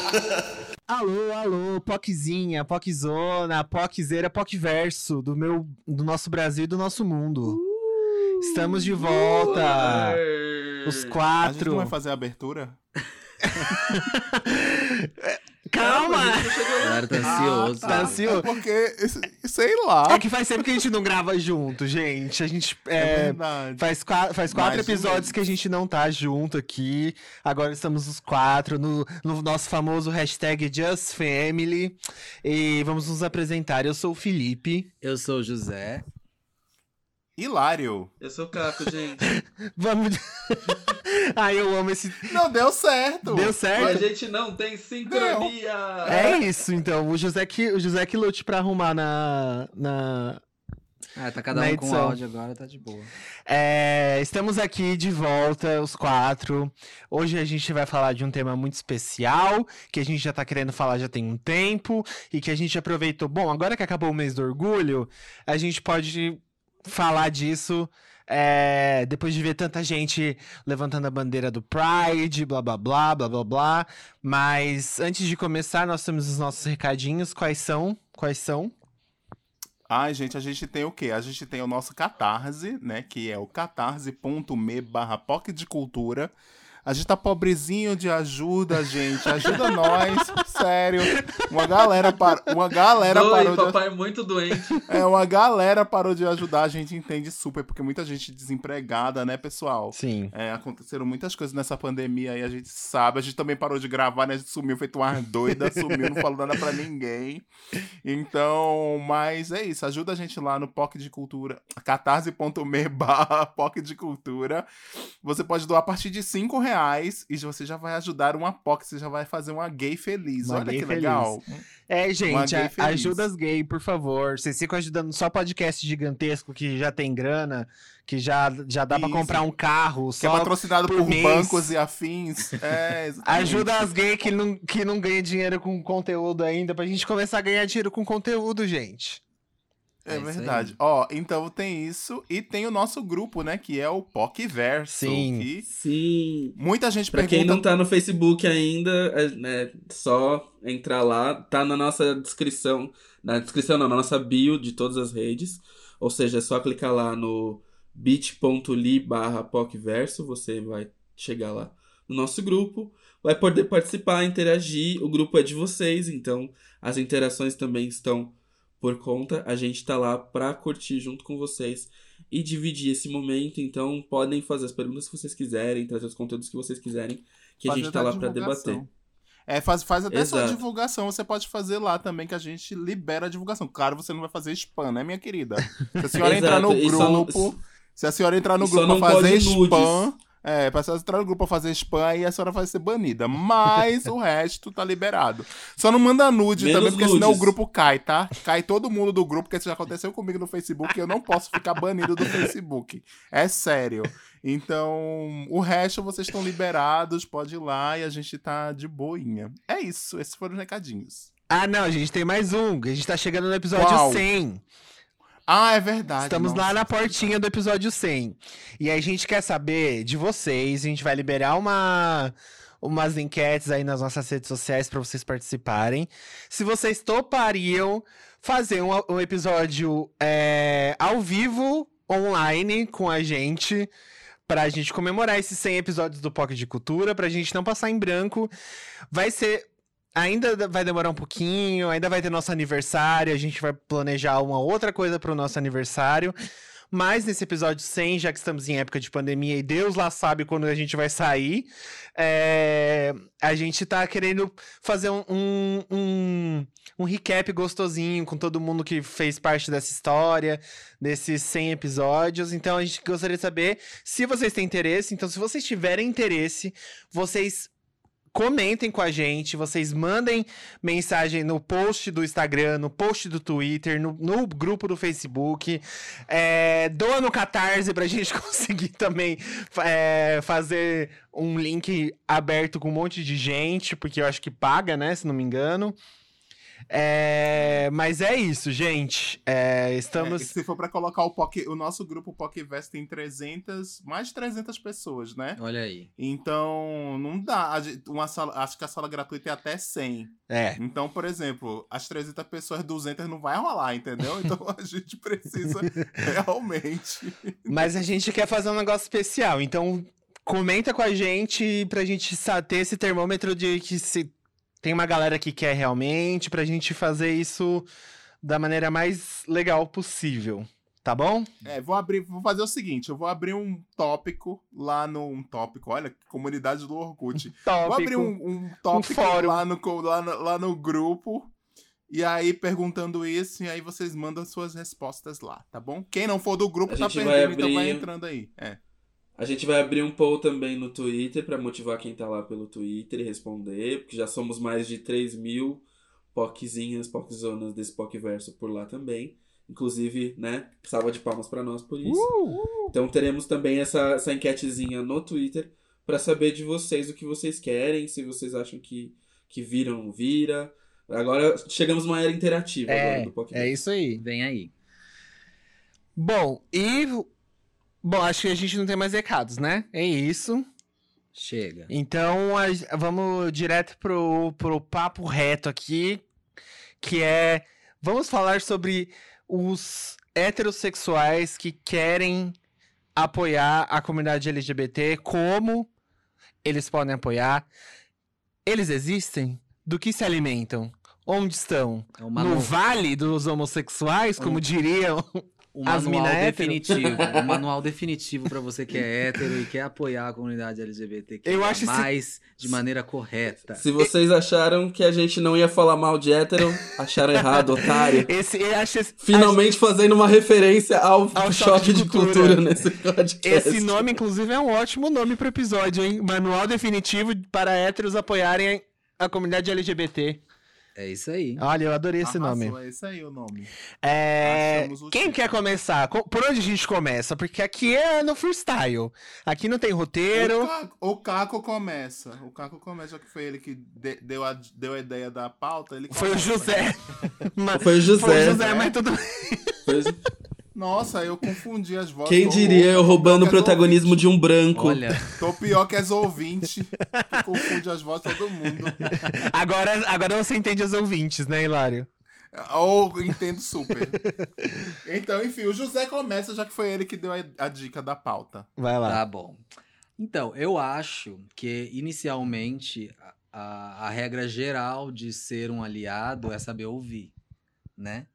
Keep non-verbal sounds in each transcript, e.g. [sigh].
[laughs] alô, alô, POCzinha, POCzona, POCzeira, POCverso do meu, do nosso Brasil e do nosso mundo. Uh, Estamos de volta. Uh, os quatro. A gente não vai fazer a abertura? [laughs] Calma! O cara tá ansioso. Ah, tá. tá ansioso. É porque, sei lá. É que faz tempo que a gente não grava junto, gente. A gente. É, é verdade. Faz, faz quatro Mais episódios que a gente não tá junto aqui. Agora estamos os quatro no, no nosso famoso hashtag JustFamily. E vamos nos apresentar. Eu sou o Felipe. Eu sou o José. Hilário. Eu sou o Caco, gente. [laughs] Vamos. [laughs] Ai, eu amo esse. Não, deu certo. Deu certo. A gente não tem sincronia. Não. É isso, então. O José que, o José que lute pra arrumar na. na... Ah, tá cada um com áudio agora, tá de boa. É, estamos aqui de volta, os quatro. Hoje a gente vai falar de um tema muito especial, que a gente já tá querendo falar já tem um tempo, e que a gente aproveitou. Bom, agora que acabou o mês do orgulho, a gente pode falar disso é, depois de ver tanta gente levantando a bandeira do Pride, blá blá blá, blá blá blá. Mas antes de começar, nós temos os nossos recadinhos. Quais são? Quais são? Ai, gente, a gente tem o quê? A gente tem o nosso Catarse, né? Que é o catarse.me barra de cultura. A gente tá pobrezinho de ajuda, gente. Ajuda nós, sério. Uma galera, par... uma galera Oi, parou papai de... é muito doente. É, uma galera parou de ajudar, a gente entende super, porque muita gente desempregada, né, pessoal? Sim. É, aconteceram muitas coisas nessa pandemia aí, a gente sabe. A gente também parou de gravar, né? A gente sumiu feito uma doida, sumiu, não falou nada pra ninguém. Então, mas é isso. Ajuda a gente lá no POC de Cultura, catarse.me barra POC de Cultura. Você pode doar a partir de 5 reais reais e você já vai ajudar uma POC, você já vai fazer uma gay feliz. Uma Olha gay que feliz. legal. É, gente, a, ajuda as gays, por favor. Vocês ficam ajudando só podcast gigantesco que já tem grana, que já, já dá para comprar um carro. Que é patrocinado por, por bancos e afins. É, [laughs] ajuda as gays que não, que não ganham dinheiro com conteúdo ainda, pra gente começar a ganhar dinheiro com conteúdo, gente. É, é verdade. Ó, então tem isso e tem o nosso grupo, né, que é o PocVerso. Sim. Que Sim. Muita gente pra pergunta... quem não tá no Facebook ainda, é, é, só entrar lá, tá na nossa descrição, na descrição não, na nossa bio de todas as redes, ou seja, é só clicar lá no bit.ly barra PocVerso, você vai chegar lá no nosso grupo, vai poder participar, interagir, o grupo é de vocês, então as interações também estão por conta, a gente tá lá pra curtir junto com vocês e dividir esse momento. Então, podem fazer as perguntas que vocês quiserem, trazer os conteúdos que vocês quiserem, que a gente tá lá para debater. É, faz, faz até Exato. sua divulgação, você pode fazer lá também, que a gente libera a divulgação. Claro, você não vai fazer spam, né, minha querida? Se a senhora [laughs] entrar no grupo, não... se a senhora entrar no grupo pra fazer spam, nudes. É, pra senhora entrar no grupo pra fazer spam, aí a senhora vai ser banida. Mas o resto tá liberado. Só não manda nude Menos também, porque nudes. senão o grupo cai, tá? Cai todo mundo do grupo, porque isso já aconteceu comigo no Facebook e eu não posso ficar banido do Facebook. É sério. Então, o resto vocês estão liberados, pode ir lá e a gente tá de boinha. É isso, esses foram os recadinhos. Ah, não, a gente tem mais um. A gente tá chegando no episódio Qual? 100. Ah, é verdade. Estamos nossa. lá na portinha do episódio 100. E a gente quer saber de vocês. A gente vai liberar uma umas enquetes aí nas nossas redes sociais para vocês participarem. Se vocês topariam fazer um, um episódio é, ao vivo, online, com a gente, pra gente comemorar esses 100 episódios do POC de Cultura, pra gente não passar em branco. Vai ser Ainda vai demorar um pouquinho, ainda vai ter nosso aniversário, a gente vai planejar uma outra coisa para o nosso aniversário. Mas nesse episódio 100, já que estamos em época de pandemia e Deus lá sabe quando a gente vai sair, é... a gente tá querendo fazer um, um, um, um, recap gostosinho com todo mundo que fez parte dessa história, desses 100 episódios. Então a gente gostaria de saber se vocês têm interesse. Então, se vocês tiverem interesse, vocês comentem com a gente, vocês mandem mensagem no post do Instagram, no post do Twitter, no, no grupo do Facebook. É, doa no Catarse pra gente [laughs] conseguir também é, fazer um link aberto com um monte de gente, porque eu acho que paga, né? Se não me engano. É... Mas é isso, gente. É, estamos. É, se for para colocar o POC, o nosso grupo POCVest tem 300, mais de 300 pessoas, né? Olha aí. Então, não dá. Uma sala, acho que a sala gratuita é até 100. É. Então, por exemplo, as 300 pessoas, 200 não vai rolar, entendeu? Então [laughs] a gente precisa [laughs] realmente. Mas a gente quer fazer um negócio especial. Então, comenta com a gente pra gente ter esse termômetro de que se tem uma galera que quer realmente, pra gente fazer isso da maneira mais legal possível. Tá bom? É, vou abrir, vou fazer o seguinte, eu vou abrir um tópico lá no um tópico, olha, comunidade do Orkut. [laughs] Tópico, vou abrir um, um tópico um lá, no, lá, no, lá no grupo. E aí, perguntando isso, e aí vocês mandam suas respostas lá, tá bom? Quem não for do grupo tá perdendo, abrir... então vai entrando aí. É. A gente vai abrir um poll também no Twitter para motivar quem tá lá pelo Twitter e responder, porque já somos mais de 3 mil POCzinhas, POCzonas desse POCverso por lá também. Inclusive, né, salva de palmas para nós por isso. Uh, uh. Então teremos também essa, essa enquetezinha no Twitter para saber de vocês o que vocês querem, se vocês acham que, que vira ou não vira. Agora chegamos numa era interativa é, agora do POCverso. É isso aí. Vem aí. Bom, e Bom, acho que a gente não tem mais recados, né? É isso. Chega. Então, a, vamos direto pro, pro papo reto aqui, que é... Vamos falar sobre os heterossexuais que querem apoiar a comunidade LGBT, como eles podem apoiar. Eles existem? Do que se alimentam? Onde estão? É no vale dos homossexuais, como diriam [laughs] o manual definitivo. o manual definitivo para você que é hétero e quer apoiar a comunidade LGBT eu acho mais de maneira correta. Se vocês acharam que a gente não ia falar mal de hétero, acharam errado, otário. [laughs] Esse, acho, Finalmente acho... fazendo uma referência ao, ao choque, choque de, cultura. de, cultura. nesse podcast. Esse nome, inclusive, é um ótimo nome pro episódio, hein? Manual definitivo para héteros apoiarem a comunidade LGBT. É isso aí. Olha, eu adorei esse Arrasou, nome. É isso aí o nome. É... Quem quer começar? Por onde a gente começa? Porque aqui é no freestyle. Aqui não tem roteiro. O Caco, o Caco começa. O Caco começa, já que foi ele que de, deu, a, deu a ideia da pauta. Ele foi o José. [laughs] foi o José. Foi o José, mas tudo bem. [laughs] Nossa, eu confundi as vozes. Quem diria eu roubando o protagonismo de um branco? Olha. Tô pior que as ouvintes. que confunde as vozes todo mundo. Agora, agora você entende as ouvintes, né, Hilário? Ou oh, entendo super. Então, enfim, o José começa, já que foi ele que deu a, a dica da pauta. Vai lá. Tá bom. Então, eu acho que inicialmente a, a regra geral de ser um aliado é saber ouvir, né?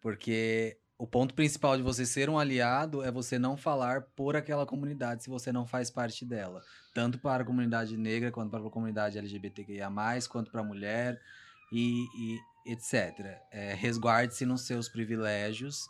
Porque o ponto principal de você ser um aliado é você não falar por aquela comunidade se você não faz parte dela. Tanto para a comunidade negra, quanto para a comunidade LGBTQIA, quanto para a mulher e, e etc. É, Resguarde-se nos seus privilégios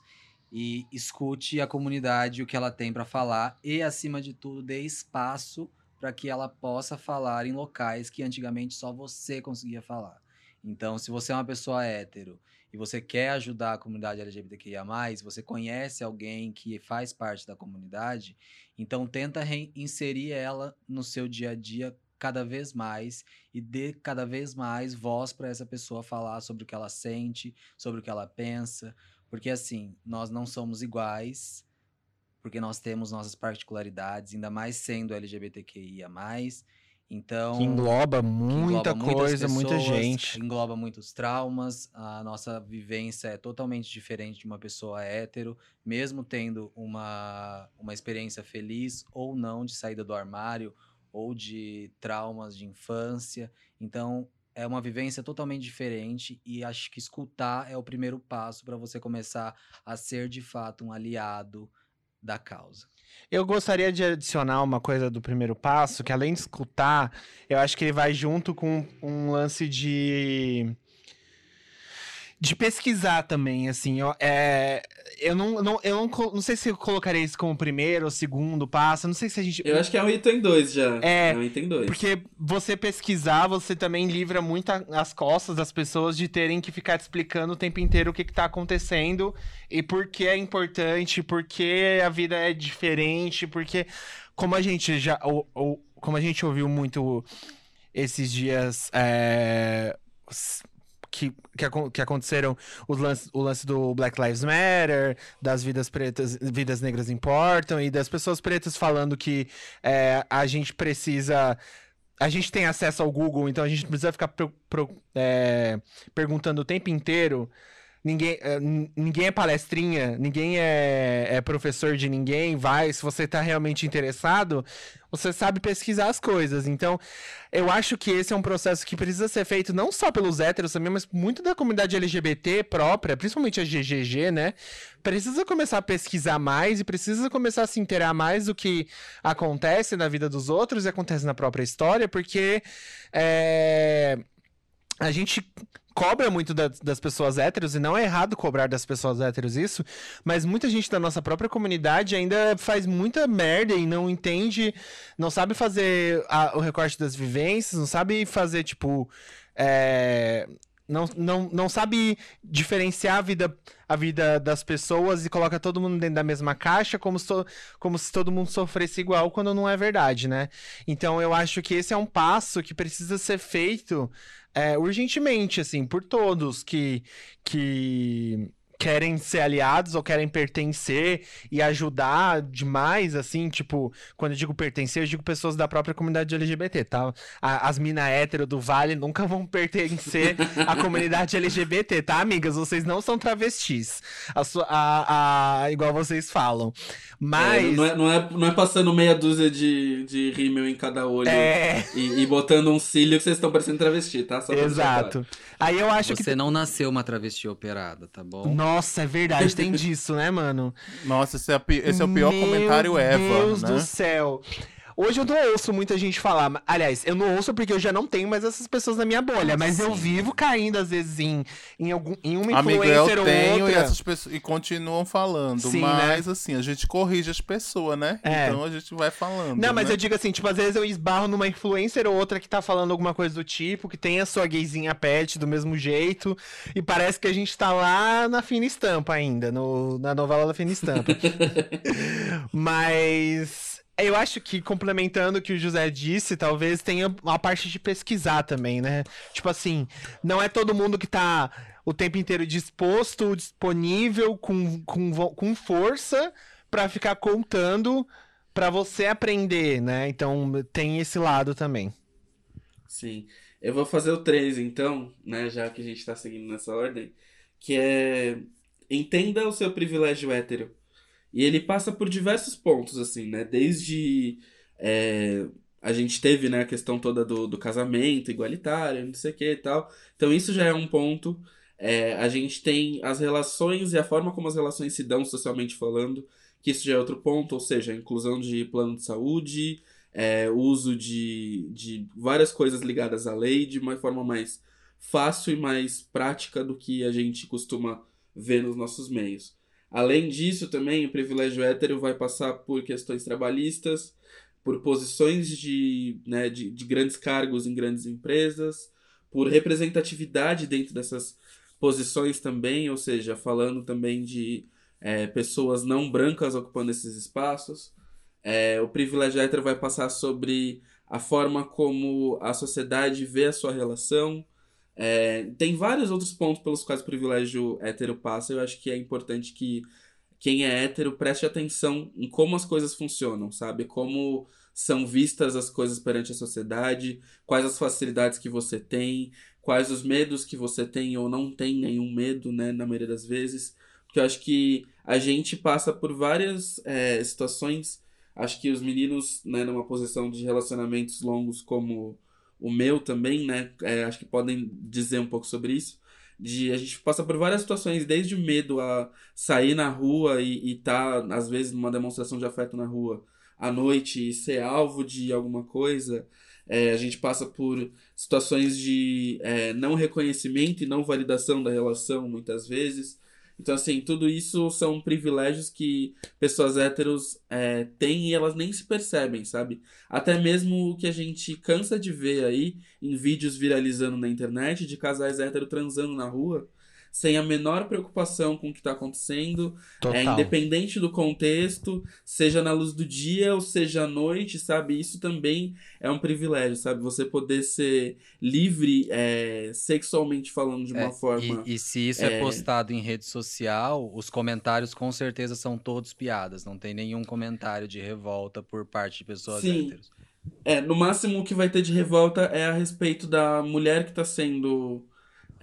e escute a comunidade o que ela tem para falar e, acima de tudo, dê espaço para que ela possa falar em locais que antigamente só você conseguia falar. Então, se você é uma pessoa hétero e você quer ajudar a comunidade LGBTQIA+, você conhece alguém que faz parte da comunidade, então tenta inserir ela no seu dia a dia cada vez mais e dê cada vez mais voz para essa pessoa falar sobre o que ela sente, sobre o que ela pensa, porque assim, nós não somos iguais, porque nós temos nossas particularidades, ainda mais sendo LGBTQIA+, então, que engloba muita que engloba coisa, pessoas, muita gente. Engloba muitos traumas. A nossa vivência é totalmente diferente de uma pessoa hétero, mesmo tendo uma, uma experiência feliz ou não de saída do armário ou de traumas de infância. Então, é uma vivência totalmente diferente e acho que escutar é o primeiro passo para você começar a ser de fato um aliado da causa. Eu gostaria de adicionar uma coisa do primeiro passo, que além de escutar, eu acho que ele vai junto com um lance de de pesquisar também, assim. Eu, é, eu, não, não, eu não, não sei se eu colocaria isso como primeiro ou segundo passo. Não sei se a gente. Eu acho que é um item dois já. É, é um item dois. Porque você pesquisar, você também livra muito as costas das pessoas de terem que ficar te explicando o tempo inteiro o que, que tá acontecendo e por que é importante, por que a vida é diferente, porque como a gente já. Ou, ou como a gente ouviu muito esses dias. É, que, que, que aconteceram os lance, o lance do Black Lives Matter, das vidas pretas, vidas negras importam, e das pessoas pretas falando que é, a gente precisa a gente tem acesso ao Google, então a gente precisa ficar pro, pro, é, perguntando o tempo inteiro ninguém, eh, ninguém é palestrinha, ninguém é, é, professor de ninguém, vai, se você está realmente interessado, você sabe pesquisar as coisas. Então, eu acho que esse é um processo que precisa ser feito não só pelos héteros também, mas muito da comunidade LGBT própria, principalmente a GGG, né? Precisa começar a pesquisar mais e precisa começar a se inteirar mais do que acontece na vida dos outros e acontece na própria história, porque é, a gente cobra muito da, das pessoas héteros, e não é errado cobrar das pessoas héteros isso, mas muita gente da nossa própria comunidade ainda faz muita merda e não entende, não sabe fazer a, o recorte das vivências, não sabe fazer, tipo. É, não, não, não sabe diferenciar a vida, a vida das pessoas e coloca todo mundo dentro da mesma caixa, como, so, como se todo mundo sofresse igual, quando não é verdade, né? Então eu acho que esse é um passo que precisa ser feito é, urgentemente, assim, por todos que, que querem ser aliados ou querem pertencer e ajudar demais, assim, tipo, quando eu digo pertencer, eu digo pessoas da própria comunidade LGBT, tá? as mina hétero do Vale nunca vão [laughs] pertencer à comunidade LGBT, tá, amigas? Vocês não são travestis, a, a, a igual vocês falam. Mas... É, não, é, não, é, não é passando meia dúzia de, de rímel em cada olho é... e, e, botando um cílio que vocês estão parecendo travesti, tá? Exato. Aí eu acho Você que... não nasceu uma travesti operada, tá bom? Nossa, é verdade, tem [laughs] disso, né, mano? Nossa, esse é, esse é o pior Meu comentário ever, Deus né? do céu. Hoje eu não ouço muita gente falar. Aliás, eu não ouço porque eu já não tenho mais essas pessoas na minha bolha. Mas Sim. eu vivo caindo, às vezes, em, em, algum, em uma influencer Amigo, eu tenho E, essas pessoas, e continuam falando. Sim, mas, né? assim, a gente corrige as pessoas, né? É. Então a gente vai falando. Não, mas né? eu digo assim, tipo, às vezes eu esbarro numa influencer ou outra que tá falando alguma coisa do tipo, que tem a sua gayzinha pet do mesmo jeito. E parece que a gente tá lá na fina estampa ainda, no, na novela da fina estampa. [laughs] mas. Eu acho que, complementando o que o José disse, talvez tenha a parte de pesquisar também, né? Tipo assim, não é todo mundo que tá o tempo inteiro disposto, disponível, com, com, com força para ficar contando para você aprender, né? Então tem esse lado também. Sim. Eu vou fazer o 3, então, né? Já que a gente tá seguindo nessa ordem, que é entenda o seu privilégio hétero. E ele passa por diversos pontos, assim, né? Desde. É, a gente teve né, a questão toda do, do casamento igualitário, não sei o que e tal. Então, isso já é um ponto. É, a gente tem as relações e a forma como as relações se dão socialmente falando, que isso já é outro ponto, ou seja, a inclusão de plano de saúde, é, uso de, de várias coisas ligadas à lei de uma forma mais fácil e mais prática do que a gente costuma ver nos nossos meios. Além disso, também o privilégio hétero vai passar por questões trabalhistas, por posições de, né, de, de grandes cargos em grandes empresas, por representatividade dentro dessas posições também, ou seja, falando também de é, pessoas não brancas ocupando esses espaços. É, o privilégio hétero vai passar sobre a forma como a sociedade vê a sua relação, é, tem vários outros pontos pelos quais o privilégio hétero passa. Eu acho que é importante que quem é hétero preste atenção em como as coisas funcionam, sabe? Como são vistas as coisas perante a sociedade, quais as facilidades que você tem, quais os medos que você tem ou não tem nenhum medo, né? Na maioria das vezes. Porque eu acho que a gente passa por várias é, situações. Acho que os meninos, né, numa posição de relacionamentos longos como o meu também, né? É, acho que podem dizer um pouco sobre isso. De a gente passa por várias situações, desde o medo a sair na rua e estar, tá, às vezes, numa demonstração de afeto na rua à noite e ser alvo de alguma coisa. É, a gente passa por situações de é, não reconhecimento e não validação da relação, muitas vezes. Então, assim, tudo isso são privilégios que pessoas héteros é, têm e elas nem se percebem, sabe? Até mesmo o que a gente cansa de ver aí em vídeos viralizando na internet de casais héteros transando na rua. Sem a menor preocupação com o que está acontecendo, é, independente do contexto, seja na luz do dia ou seja à noite, sabe? Isso também é um privilégio, sabe? Você poder ser livre é, sexualmente falando de uma é, forma. E, e se isso é... é postado em rede social, os comentários com certeza são todos piadas. Não tem nenhum comentário de revolta por parte de pessoas Sim. héteros. É, no máximo o que vai ter de revolta é a respeito da mulher que está sendo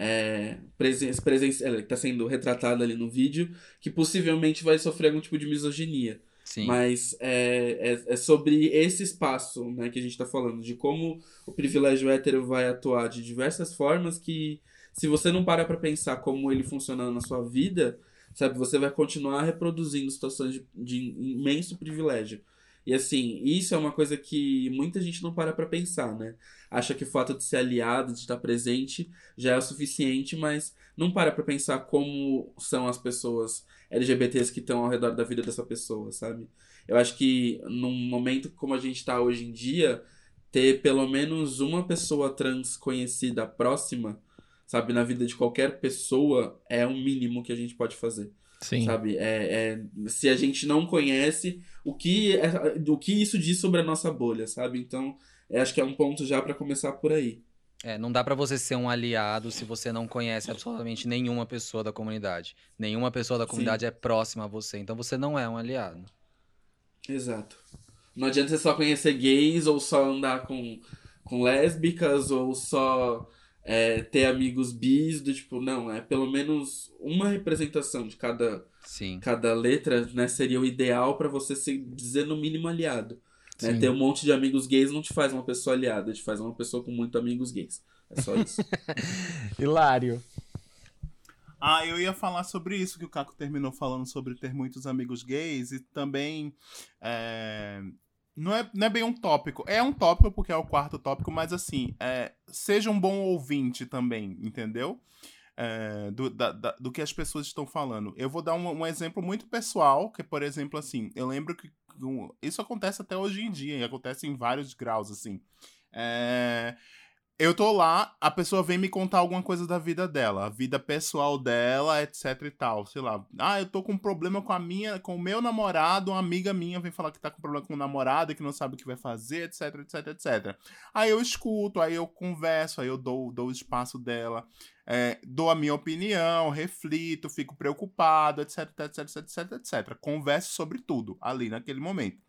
é, presen presen tá sendo retratada ali no vídeo, que possivelmente vai sofrer algum tipo de misoginia. Sim. Mas é, é, é, sobre esse espaço né, que a gente está falando, de como o privilégio hétero vai atuar de diversas formas que, se você não para para pensar como ele funciona na sua vida, sabe, você vai continuar reproduzindo situações de, de imenso privilégio. E assim, isso é uma coisa que muita gente não para pra pensar, né? Acha que o fato de ser aliado, de estar presente, já é o suficiente, mas não para pra pensar como são as pessoas LGBTs que estão ao redor da vida dessa pessoa, sabe? Eu acho que num momento como a gente está hoje em dia, ter pelo menos uma pessoa trans conhecida próxima, sabe, na vida de qualquer pessoa, é o mínimo que a gente pode fazer. Sim. Sabe? É, é, se a gente não conhece, o que, é, o que isso diz sobre a nossa bolha, sabe? Então, é, acho que é um ponto já para começar por aí. É, não dá para você ser um aliado se você não conhece absolutamente nenhuma pessoa da comunidade. Nenhuma pessoa da comunidade Sim. é próxima a você, então você não é um aliado. Exato. Não adianta você só conhecer gays ou só andar com, com lésbicas ou só é, ter amigos bis, do tipo, não, é pelo menos uma representação de cada, Sim. cada letra, né? Seria o ideal para você se dizer no mínimo aliado. Né? Ter um monte de amigos gays não te faz uma pessoa aliada, te faz uma pessoa com muitos amigos gays. É só isso. [laughs] Hilário. Ah, eu ia falar sobre isso que o Caco terminou falando sobre ter muitos amigos gays e também é, não é, não é bem um tópico. É um tópico porque é o quarto tópico, mas assim, é, seja um bom ouvinte também, entendeu? É, do, da, da, do que as pessoas estão falando. Eu vou dar um, um, exemplo muito pessoal, que, por exemplo, assim, eu lembro que isso acontece até hoje em dia, e acontece em vários graus, assim. É, eu tô lá, a pessoa vem me contar alguma coisa da vida dela, a vida pessoal dela, etc e tal. Sei lá. Ah, eu tô com um problema com a minha, com o meu namorado, uma amiga minha vem falar que tá com problema com o namorado, que não sabe o que vai fazer, etc, etc, etc. Aí eu escuto, aí eu converso, aí eu dou, dou o espaço dela, é, dou a minha opinião, reflito, fico preocupado, etc, etc, etc, etc, etc. Converso sobre tudo ali naquele momento.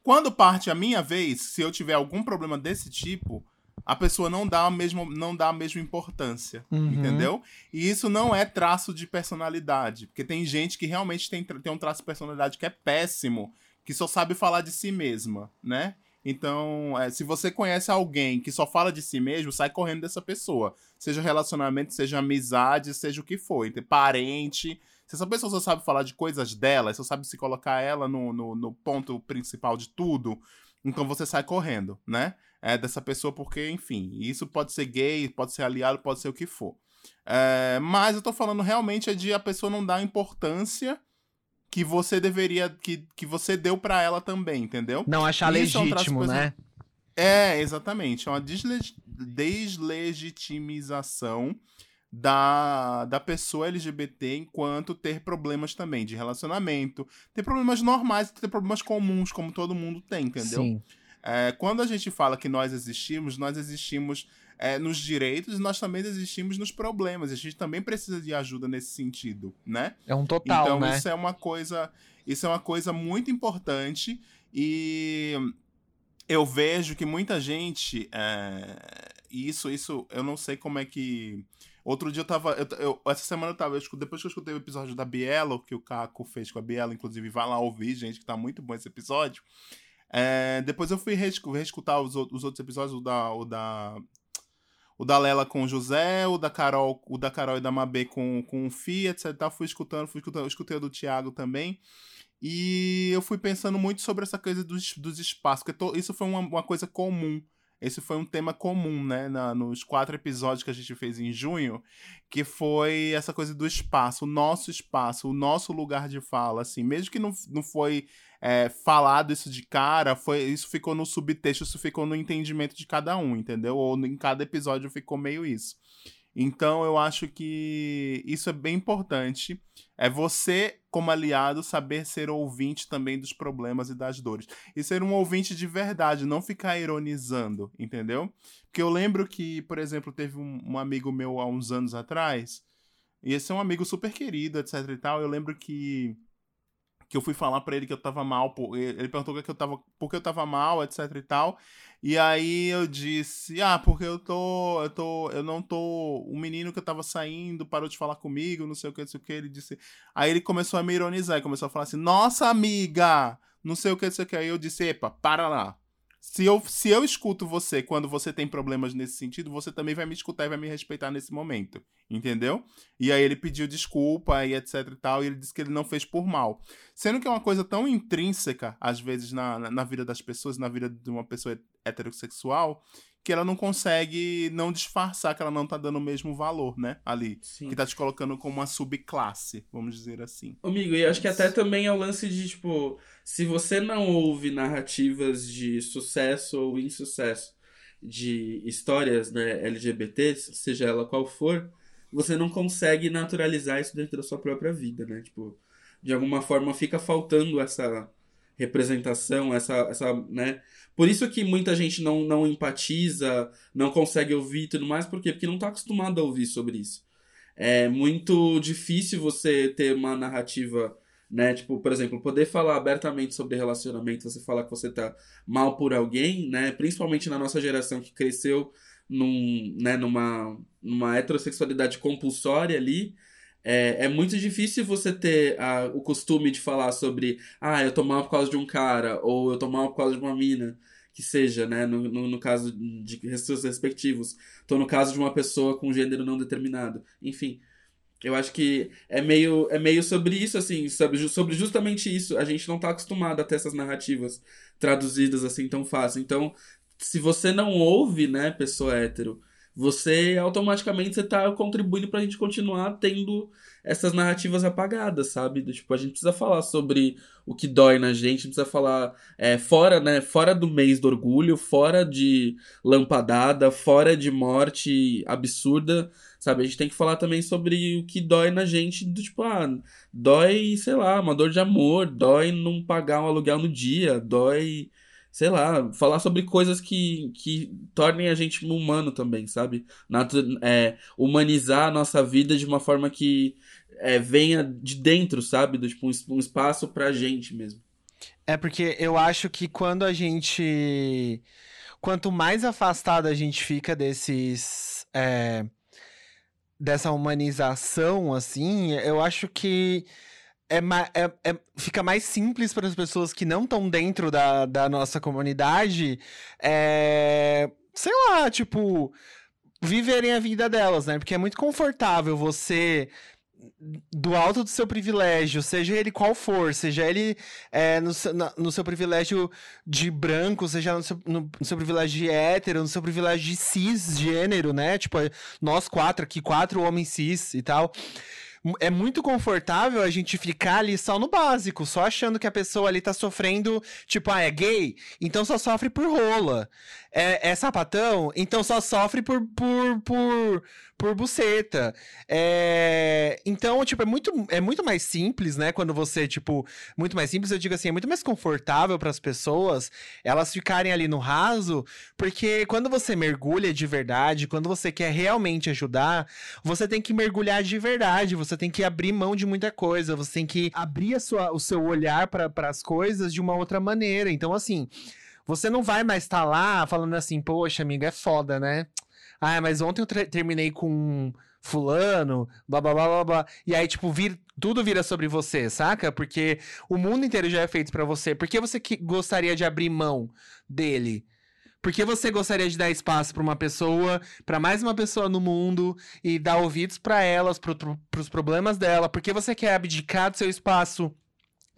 Quando parte a minha vez, se eu tiver algum problema desse tipo, a pessoa não dá a mesma, não dá a mesma importância, uhum. entendeu? E isso não é traço de personalidade, porque tem gente que realmente tem, tem um traço de personalidade que é péssimo, que só sabe falar de si mesma, né? Então, é, se você conhece alguém que só fala de si mesmo, sai correndo dessa pessoa. Seja relacionamento, seja amizade, seja o que for. Parente. Se essa pessoa só sabe falar de coisas dela, só sabe se colocar ela no, no, no ponto principal de tudo, então você sai correndo, né? É, dessa pessoa, porque, enfim, isso pode ser gay, pode ser aliado, pode ser o que for. É, mas eu tô falando realmente é de a pessoa não dar importância que você deveria, que, que você deu para ela também, entendeu? Não achar isso legítimo, é né? É, exatamente. É uma desleg deslegitimização da, da pessoa LGBT enquanto ter problemas também de relacionamento, ter problemas normais, ter problemas comuns, como todo mundo tem, entendeu? Sim. É, quando a gente fala que nós existimos, nós existimos é, nos direitos, nós também existimos nos problemas. A gente também precisa de ajuda nesse sentido, né? É um total, então, né? isso é uma coisa, isso é uma coisa muito importante e eu vejo que muita gente, é, isso, isso, eu não sei como é que Outro dia eu tava. Eu, eu, essa semana eu tava. Eu, depois que eu escutei o episódio da Bielo, que o Caco fez com a Bielo, inclusive, vai lá ouvir, gente, que tá muito bom esse episódio. É, depois eu fui reescutar os, os outros episódios, o da, o da. O da Lela com o José, o da Carol, o da Carol e da Mabê com, com o Fia, etc. Fui escutando, fui escutando, escutei o do Thiago também. E eu fui pensando muito sobre essa coisa dos, dos espaços, porque isso foi uma, uma coisa comum esse foi um tema comum, né, na, nos quatro episódios que a gente fez em junho, que foi essa coisa do espaço, o nosso espaço, o nosso lugar de fala, assim, mesmo que não, não foi é, falado isso de cara, foi isso ficou no subtexto, isso ficou no entendimento de cada um, entendeu? Ou em cada episódio ficou meio isso. Então eu acho que isso é bem importante. É você, como aliado, saber ser ouvinte também dos problemas e das dores. E ser um ouvinte de verdade, não ficar ironizando, entendeu? Porque eu lembro que, por exemplo, teve um, um amigo meu há uns anos atrás, e esse é um amigo super querido, etc e tal. Eu lembro que que eu fui falar para ele que eu tava mal, ele perguntou que eu tava, por que eu tava mal, etc e tal. E aí eu disse: "Ah, porque eu tô, eu tô, eu não tô, o menino que eu tava saindo parou de falar comigo, não sei o que, não sei o que". Ele disse. Aí ele começou a me ironizar, e começou a falar assim: "Nossa, amiga, não sei o que, não sei o que". Aí eu disse: "Epa, para lá. Se eu, se eu escuto você quando você tem problemas nesse sentido, você também vai me escutar e vai me respeitar nesse momento. Entendeu? E aí ele pediu desculpa e etc e tal, e ele disse que ele não fez por mal. Sendo que é uma coisa tão intrínseca, às vezes, na, na, na vida das pessoas, na vida de uma pessoa heterossexual, que ela não consegue não disfarçar que ela não tá dando o mesmo valor, né? Ali. Sim. Que tá te colocando como uma subclasse, vamos dizer assim. Amigo, e acho que até também é o lance de, tipo, se você não ouve narrativas de sucesso ou insucesso de histórias né, LGBTs, seja ela qual for, você não consegue naturalizar isso dentro da sua própria vida, né? Tipo, de alguma forma fica faltando essa representação, essa, essa, né? Por isso que muita gente não, não empatiza, não consegue ouvir e tudo mais, por quê? Porque não está acostumado a ouvir sobre isso. É muito difícil você ter uma narrativa, né? Tipo, por exemplo, poder falar abertamente sobre relacionamento, você falar que você tá mal por alguém, né? Principalmente na nossa geração que cresceu num, né, numa, numa heterossexualidade compulsória ali, é, é muito difícil você ter a, o costume de falar sobre ah, eu tô mal por causa de um cara, ou eu tô mal por causa de uma mina, que seja, né? No, no, no caso de seus respectivos. Tô no caso de uma pessoa com gênero não determinado. Enfim. Eu acho que é meio, é meio sobre isso, assim, sobre, sobre justamente isso. A gente não tá acostumado a ter essas narrativas traduzidas assim tão fácil. Então, se você não ouve, né, pessoa hétero, você automaticamente você tá contribuindo pra gente continuar tendo essas narrativas apagadas, sabe? Tipo, a gente precisa falar sobre o que dói na gente, precisa falar é, fora, né? Fora do mês do orgulho, fora de lampadada, fora de morte absurda, sabe? A gente tem que falar também sobre o que dói na gente, do tipo, ah, dói, sei lá, uma dor de amor, dói não pagar um aluguel no dia, dói sei lá, falar sobre coisas que, que tornem a gente humano também, sabe? Natu é, humanizar a nossa vida de uma forma que é, venha de dentro, sabe? Do, tipo, um, um espaço pra gente mesmo. É porque eu acho que quando a gente. Quanto mais afastado a gente fica desses. É, dessa humanização, assim, eu acho que é, é, é, fica mais simples para as pessoas que não estão dentro da, da nossa comunidade, é, sei lá, tipo, viverem a vida delas, né? Porque é muito confortável você do alto do seu privilégio, seja ele qual for, seja ele é, no, no, seu privilégio de branco, seja no seu, no, no seu, privilégio de hétero, no seu privilégio de cisgênero, né? Tipo, nós quatro aqui, quatro homens cis e tal é muito confortável a gente ficar ali só no básico, só achando que a pessoa ali tá sofrendo, tipo, ah, é gay, então só sofre por rola. É, é sapatão, então só sofre por, por, por, por buceta. É... Então, tipo, é muito, é muito mais simples, né? Quando você, tipo, muito mais simples, eu digo assim, é muito mais confortável para as pessoas elas ficarem ali no raso, porque quando você mergulha de verdade, quando você quer realmente ajudar, você tem que mergulhar de verdade, você tem que abrir mão de muita coisa, você tem que abrir a sua, o seu olhar para as coisas de uma outra maneira. Então, assim. Você não vai mais estar tá lá falando assim, poxa, amigo, é foda, né? Ah, mas ontem eu terminei com fulano, blá blá blá blá blá. E aí, tipo, vir, tudo vira sobre você, saca? Porque o mundo inteiro já é feito para você. Por que você que gostaria de abrir mão dele? Por que você gostaria de dar espaço para uma pessoa, para mais uma pessoa no mundo e dar ouvidos para elas, para os problemas dela? Por que você quer abdicar do seu espaço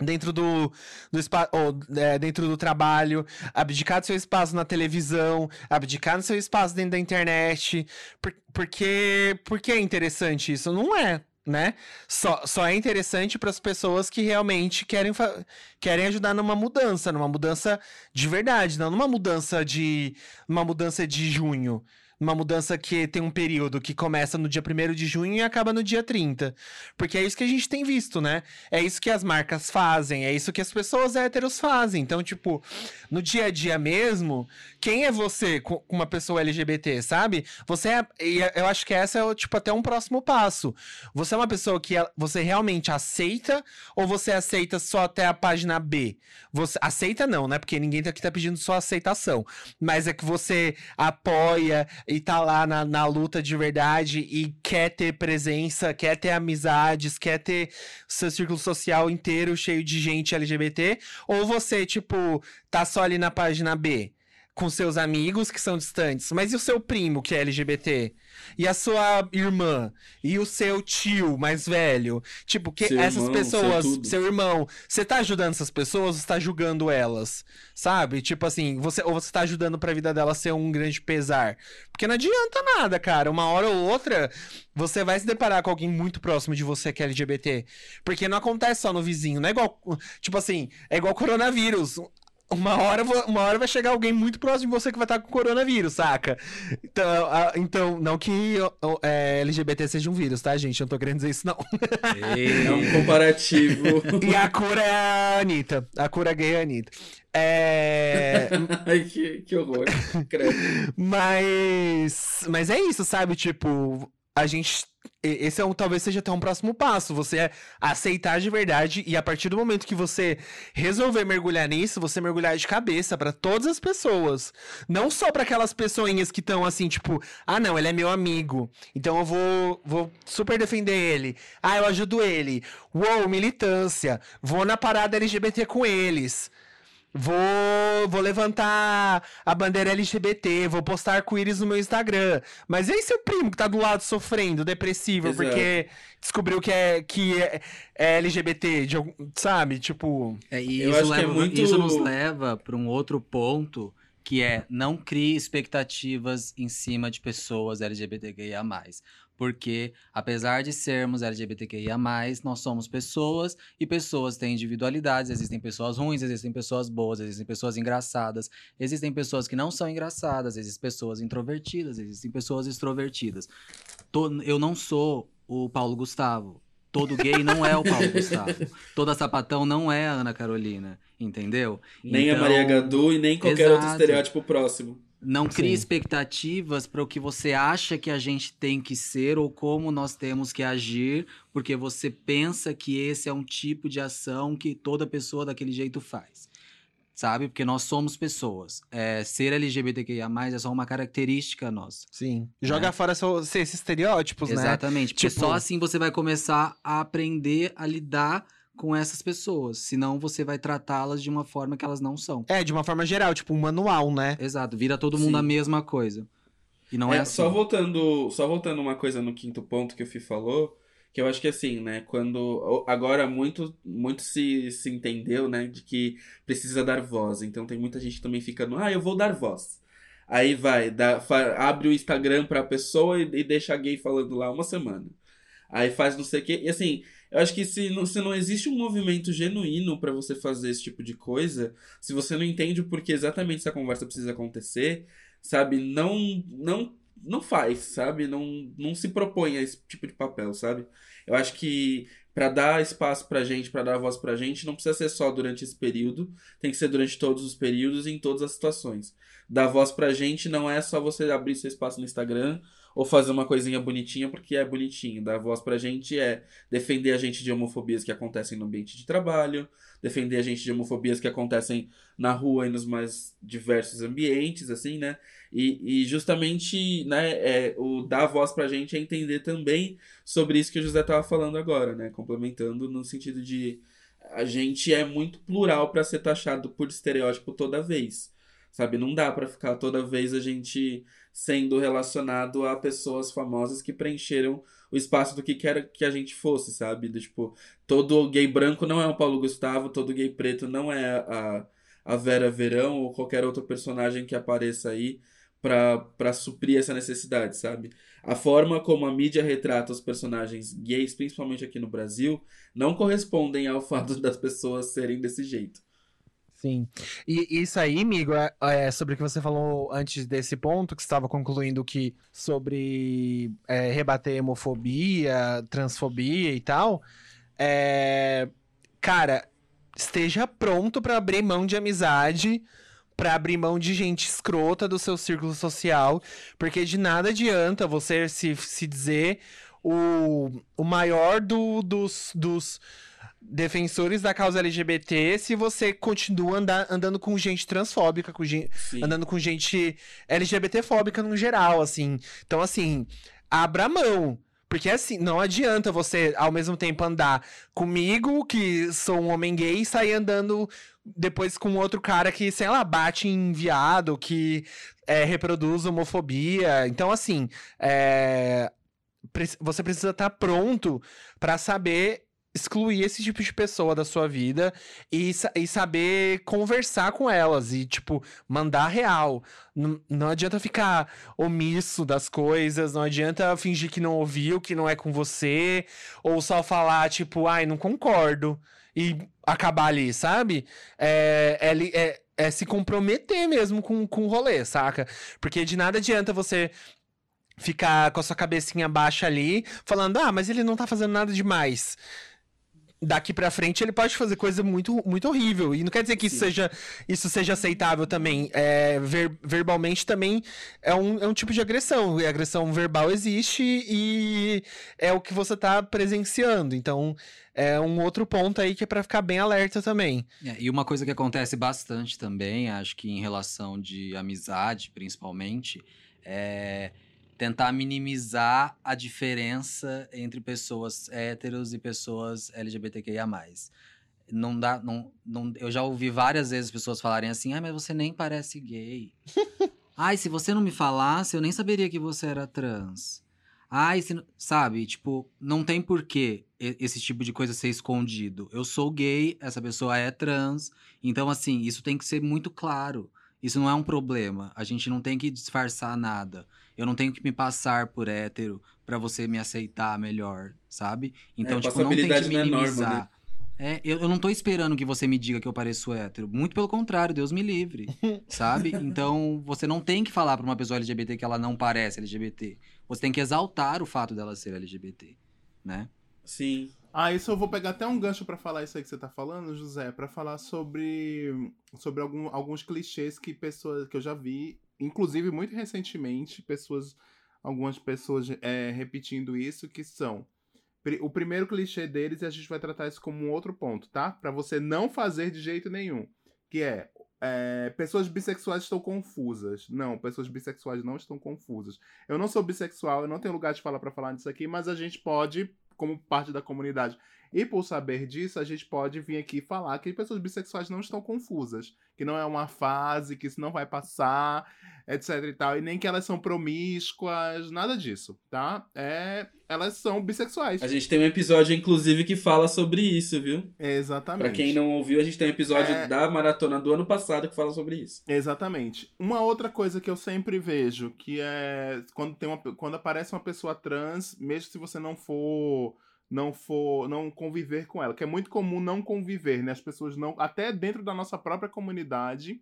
dentro do, do espaço é, dentro do trabalho, abdicar do seu espaço na televisão, abdicar do seu espaço dentro da internet, por, porque porque é interessante isso não é, né? Só, só é interessante para as pessoas que realmente querem querem ajudar numa mudança, numa mudança de verdade, não numa mudança de uma mudança de junho, Uma mudança que tem um período que começa no dia 1 de junho e acaba no dia 30. Porque é isso que a gente tem visto, né? É isso que as marcas fazem, é isso que as pessoas héteros fazem. Então, tipo, no dia a dia mesmo, quem é você com uma pessoa LGBT, sabe? Você é. Eu acho que essa é, tipo, até um próximo passo. Você é uma pessoa que você realmente aceita ou você aceita só até a página B? Você aceita não, né? Porque ninguém aqui tá pedindo só aceitação. Mas é que você apoia e tá lá na, na luta de verdade e quer ter presença, quer ter amizades, quer ter seu círculo social inteiro cheio de gente LGBT, ou você, tipo, tá só ali na página B com seus amigos que são distantes, mas e o seu primo que é LGBT? E a sua irmã? E o seu tio mais velho? Tipo, que seu essas irmão, pessoas, seu, seu irmão, você tá ajudando essas pessoas ou você tá julgando elas? Sabe? Tipo assim, você ou você tá ajudando pra vida delas ser um grande pesar? Porque não adianta nada, cara. Uma hora ou outra, você vai se deparar com alguém muito próximo de você que é LGBT. Porque não acontece só no vizinho, não é igual, tipo assim, é igual coronavírus uma hora, uma hora vai chegar alguém muito próximo de você que vai estar com coronavírus, saca? Então, a, então não que é, LGBT seja um vírus, tá, gente? Eu não tô querendo dizer isso, não. É um comparativo. e a cura é a Anitta. A cura gay é a Anitta. É. [laughs] Ai, que, que horror. mas. Mas é isso, sabe? Tipo, a gente esse é um, talvez seja até um próximo passo. Você é aceitar de verdade e a partir do momento que você resolver mergulhar nisso, você mergulhar de cabeça para todas as pessoas. Não só para aquelas pessoinhas que estão assim, tipo, ah, não, ele é meu amigo, então eu vou, vou super defender ele. Ah, eu ajudo ele. Uou, militância. Vou na parada LGBT com eles. Vou, vou levantar a bandeira LGBT, vou postar arco-íris no meu Instagram. Mas e aí seu primo que tá do lado sofrendo, depressivo, Exato. porque descobriu que é, que é, é LGBT, de, sabe? Tipo. É, e isso, leva, é muito... isso nos leva para um outro ponto que é não crie expectativas em cima de pessoas LGBTQIA+. Porque, apesar de sermos LGBTQIA, nós somos pessoas e pessoas têm individualidades. Existem pessoas ruins, existem pessoas boas, existem pessoas engraçadas, existem pessoas que não são engraçadas, existem pessoas introvertidas, existem pessoas extrovertidas. Eu não sou o Paulo Gustavo. Todo gay não é o Paulo [laughs] Gustavo. Toda sapatão não é a Ana Carolina, entendeu? Nem então... a Maria Gadu e nem qualquer Exato. outro estereótipo próximo. Não crie Sim. expectativas para o que você acha que a gente tem que ser ou como nós temos que agir, porque você pensa que esse é um tipo de ação que toda pessoa daquele jeito faz. Sabe? Porque nós somos pessoas. É, ser LGBTQIA é só uma característica nossa. Sim. Né? Joga fora esses estereótipos, Exatamente, né? Exatamente. Porque tipo... só assim você vai começar a aprender a lidar com essas pessoas. Senão você vai tratá-las de uma forma que elas não são. É, de uma forma geral, tipo um manual, né? Exato, vira todo mundo Sim. a mesma coisa. E não é, é assim. Só voltando, só voltando uma coisa no quinto ponto que o Fih falou, que eu acho que assim, né, quando agora muito muito se, se entendeu, né, de que precisa dar voz. Então tem muita gente também fica no, ah, eu vou dar voz. Aí vai, dá, abre o Instagram pra pessoa e, e deixa a gay falando lá uma semana. Aí faz não sei o quê. E assim, eu acho que se não, se não existe um movimento genuíno para você fazer esse tipo de coisa, se você não entende o porquê exatamente essa conversa precisa acontecer, sabe? Não não não faz, sabe? Não, não se propõe a esse tipo de papel, sabe? Eu acho que para dar espaço pra gente, para dar voz pra gente, não precisa ser só durante esse período, tem que ser durante todos os períodos e em todas as situações. Dar voz pra gente não é só você abrir seu espaço no Instagram ou fazer uma coisinha bonitinha porque é bonitinho. Dar voz pra gente é defender a gente de homofobias que acontecem no ambiente de trabalho, defender a gente de homofobias que acontecem na rua e nos mais diversos ambientes, assim, né? E, e justamente, né, é, o dar voz pra gente é entender também sobre isso que o José tava falando agora, né? Complementando no sentido de a gente é muito plural para ser taxado por estereótipo toda vez. Sabe, não dá para ficar toda vez a gente sendo relacionado a pessoas famosas que preencheram o espaço do que quer que a gente fosse, sabe? Do, tipo, todo gay branco não é o Paulo Gustavo, todo gay preto não é a, a Vera Verão ou qualquer outro personagem que apareça aí para suprir essa necessidade, sabe? A forma como a mídia retrata os personagens gays, principalmente aqui no Brasil, não correspondem ao [laughs] fato das pessoas serem desse jeito. Sim. E isso aí, amigo, é, é, sobre o que você falou antes desse ponto, que estava concluindo que sobre é, rebater homofobia, transfobia e tal. É, cara, esteja pronto para abrir mão de amizade, para abrir mão de gente escrota do seu círculo social, porque de nada adianta você se, se dizer o, o maior do, dos, dos defensores da causa LGBT se você continua andar, andando com gente transfóbica, com gente, andando com gente LGBTfóbica no geral, assim. Então, assim, abra mão. Porque assim, não adianta você, ao mesmo tempo, andar comigo, que sou um homem gay, e sair andando depois com outro cara que, sei lá, bate em viado, que é, reproduz homofobia. Então, assim, é, você precisa estar pronto para saber excluir esse tipo de pessoa da sua vida e, e saber conversar com elas e, tipo, mandar real. Não, não adianta ficar omisso das coisas, não adianta fingir que não ouviu, que não é com você, ou só falar, tipo, ai, não concordo, e acabar ali, sabe? É, é, é, é se comprometer mesmo com, com o rolê, saca? Porque de nada adianta você ficar com a sua cabecinha baixa ali, falando, ah, mas ele não tá fazendo nada demais daqui para frente ele pode fazer coisa muito, muito horrível. E não quer dizer que isso seja, isso seja aceitável também. É, ver, verbalmente também é um, é um tipo de agressão. E agressão verbal existe e é o que você tá presenciando. Então, é um outro ponto aí que é para ficar bem alerta também. É, e uma coisa que acontece bastante também, acho que em relação de amizade, principalmente, é tentar minimizar a diferença entre pessoas héteros e pessoas LGBTQIA+. Não dá, não, não, eu já ouvi várias vezes pessoas falarem assim, ah, mas você nem parece gay. [laughs] Ai, se você não me falasse, eu nem saberia que você era trans. Ai, se, sabe, tipo, não tem porquê esse tipo de coisa ser escondido. Eu sou gay, essa pessoa é trans, então assim, isso tem que ser muito claro. Isso não é um problema. A gente não tem que disfarçar nada. Eu não tenho que me passar por hétero para você me aceitar melhor, sabe? Então, é, tipo, não tem que minimizar. É, norma, né? é eu, eu não tô esperando que você me diga que eu pareço hétero. Muito pelo contrário, Deus me livre, [laughs] sabe? Então, você não tem que falar pra uma pessoa LGBT que ela não parece LGBT. Você tem que exaltar o fato dela ser LGBT, né? Sim. Ah, isso eu vou pegar até um gancho para falar isso aí que você tá falando, José, para falar sobre sobre algum, alguns clichês que pessoas que eu já vi inclusive muito recentemente, pessoas, algumas pessoas é, repetindo isso, que são o primeiro clichê deles, e a gente vai tratar isso como um outro ponto, tá? Para você não fazer de jeito nenhum, que é, é, pessoas bissexuais estão confusas. Não, pessoas bissexuais não estão confusas. Eu não sou bissexual, eu não tenho lugar de falar para falar disso aqui, mas a gente pode, como parte da comunidade, e por saber disso, a gente pode vir aqui falar que pessoas bissexuais não estão confusas, que não é uma fase, que isso não vai passar, etc e tal, e nem que elas são promíscuas, nada disso, tá? É, elas são bissexuais. A gente tem um episódio inclusive que fala sobre isso, viu? Exatamente. Para quem não ouviu, a gente tem um episódio é... da maratona do ano passado que fala sobre isso. Exatamente. Uma outra coisa que eu sempre vejo, que é quando tem uma quando aparece uma pessoa trans, mesmo se você não for não for não conviver com ela, que é muito comum não conviver, né? As pessoas não, até dentro da nossa própria comunidade,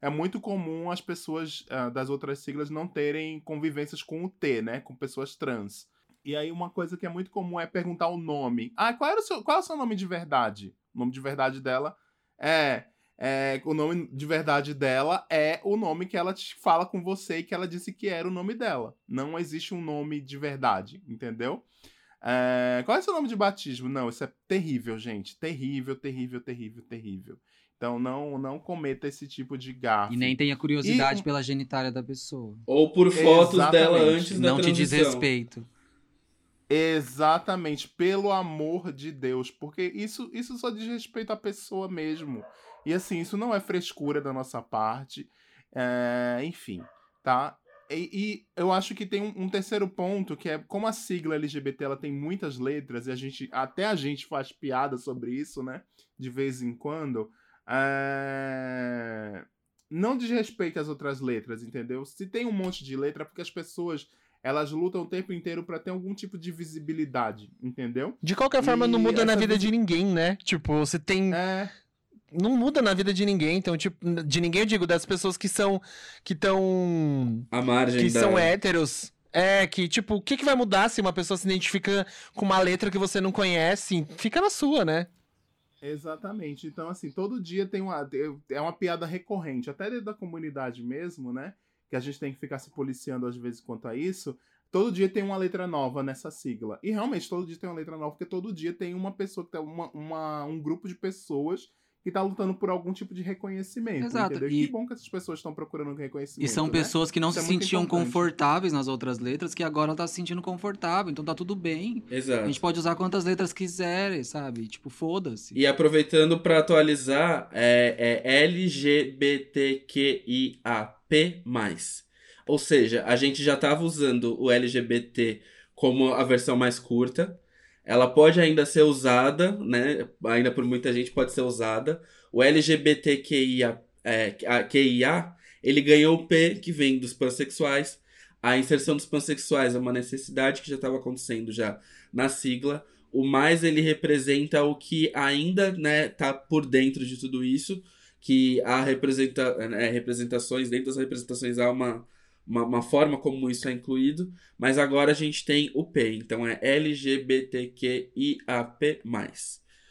é muito comum as pessoas uh, das outras siglas não terem convivências com o T, né? Com pessoas trans. E aí uma coisa que é muito comum é perguntar o nome. Ah, qual, era o seu, qual é o seu nome de verdade? O nome de verdade dela é, é o nome de verdade dela é o nome que ela te fala com você e que ela disse que era o nome dela. Não existe um nome de verdade, entendeu? É, qual é o seu nome de batismo? Não, isso é terrível, gente. Terrível, terrível, terrível, terrível. Então não não cometa esse tipo de gafe. E nem tenha curiosidade e... pela genitália da pessoa. Ou por fotos Exatamente. dela antes da Não transição. te diz respeito. Exatamente, pelo amor de Deus, porque isso isso só diz respeito à pessoa mesmo. E assim, isso não é frescura da nossa parte. É, enfim, tá? E, e, eu acho que tem um, um, terceiro ponto, que é como a sigla LGBT ela tem muitas letras, e a gente até a gente faz piada sobre isso, né? De vez em quando. É... Não desrespeite as outras letras, entendeu? Se tem um monte de letra, é porque as pessoas elas lutam o tempo inteiro para ter algum tipo de visibilidade, entendeu? De qualquer forma, e não muda na vida de ninguém, né? Tipo, você tem. É não muda na vida de ninguém. Então, tipo, de ninguém eu digo, das pessoas que são. que estão. A margem. Que da... são héteros. É, que, tipo, o que, que vai mudar se uma pessoa se identifica com uma letra que você não conhece? Fica na sua, né? Exatamente. Então, assim, todo dia tem uma. É uma piada recorrente, até dentro da comunidade mesmo, né? Que a gente tem que ficar se policiando às vezes quanto a isso. Todo dia tem uma letra nova nessa sigla. E realmente, todo dia tem uma letra nova, porque todo dia tem uma pessoa que tem uma, uma, um grupo de pessoas que tá lutando por algum tipo de reconhecimento. Exato. Entendeu? E, que bom que essas pessoas estão procurando reconhecimento. E são né? pessoas que não Isso se é sentiam confortáveis nas outras letras, que agora tá se sentindo confortável. Então tá tudo bem. Exato. A gente pode usar quantas letras quiserem, sabe? Tipo, foda-se. E aproveitando para atualizar, é, é LGBTQIAP. Ou seja, a gente já tava usando o LGBT como a versão mais curta ela pode ainda ser usada, né? Ainda por muita gente pode ser usada. O LGBTQIA, é, QIA, ele ganhou o P, que vem dos pansexuais. A inserção dos pansexuais é uma necessidade que já estava acontecendo já na sigla. O mais ele representa o que ainda né, tá por dentro de tudo isso, que há representa, é, representações, dentro das representações há uma uma, uma, forma como isso é incluído, mas agora a gente tem o P, então é LGBTQIAP+.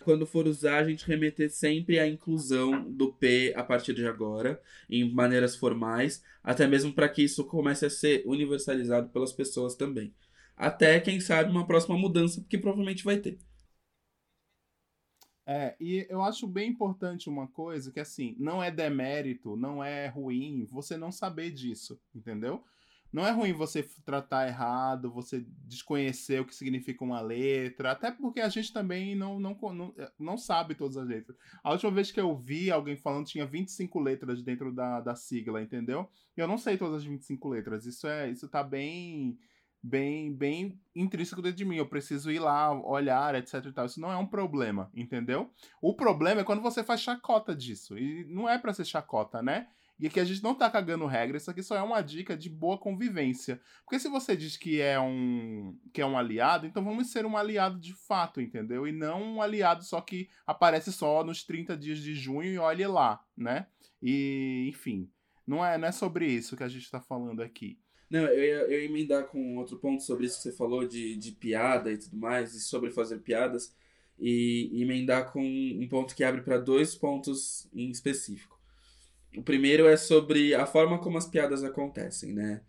Quando for usar, a gente remeter sempre à inclusão do P a partir de agora, em maneiras formais, até mesmo para que isso comece a ser universalizado pelas pessoas também. Até, quem sabe, uma próxima mudança, porque provavelmente vai ter. É, e eu acho bem importante uma coisa que assim, não é demérito, não é ruim você não saber disso, entendeu? Não é ruim você tratar errado, você desconhecer o que significa uma letra, até porque a gente também não, não, não, é, não sabe todas as letras. A última vez que eu vi alguém falando tinha 25 letras dentro da, da sigla, entendeu? E eu não sei todas as 25 letras. Isso é, isso tá bem bem bem intrínseco dentro de mim. Eu preciso ir lá, olhar, etc e tal. Isso não é um problema, entendeu? O problema é quando você faz chacota disso. E não é para ser chacota, né? E aqui a gente não tá cagando regra, isso aqui só é uma dica de boa convivência. Porque se você diz que é um que é um aliado, então vamos ser um aliado de fato, entendeu? E não um aliado só que aparece só nos 30 dias de junho e olhe lá, né? E, enfim, não é, não é sobre isso que a gente tá falando aqui. Não, eu ia, eu ia emendar com outro ponto sobre isso que você falou de, de piada e tudo mais, e sobre fazer piadas, e, emendar com um ponto que abre para dois pontos em específico. O primeiro é sobre a forma como as piadas acontecem, né?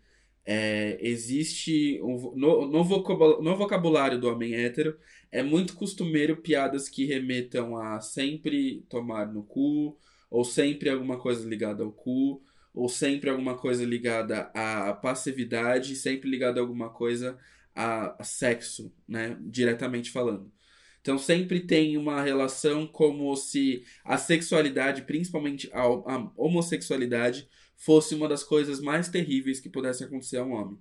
É, existe um, no, no, vocabulário, no vocabulário do homem hétero é muito costumeiro piadas que remetam a sempre tomar no cu ou sempre alguma coisa ligada ao cu ou sempre alguma coisa ligada à passividade, sempre ligada a alguma coisa a, sexo, né, diretamente falando. Então sempre tem uma relação como se a sexualidade, principalmente a, a, homossexualidade, fosse uma das coisas mais terríveis que pudesse acontecer a um homem.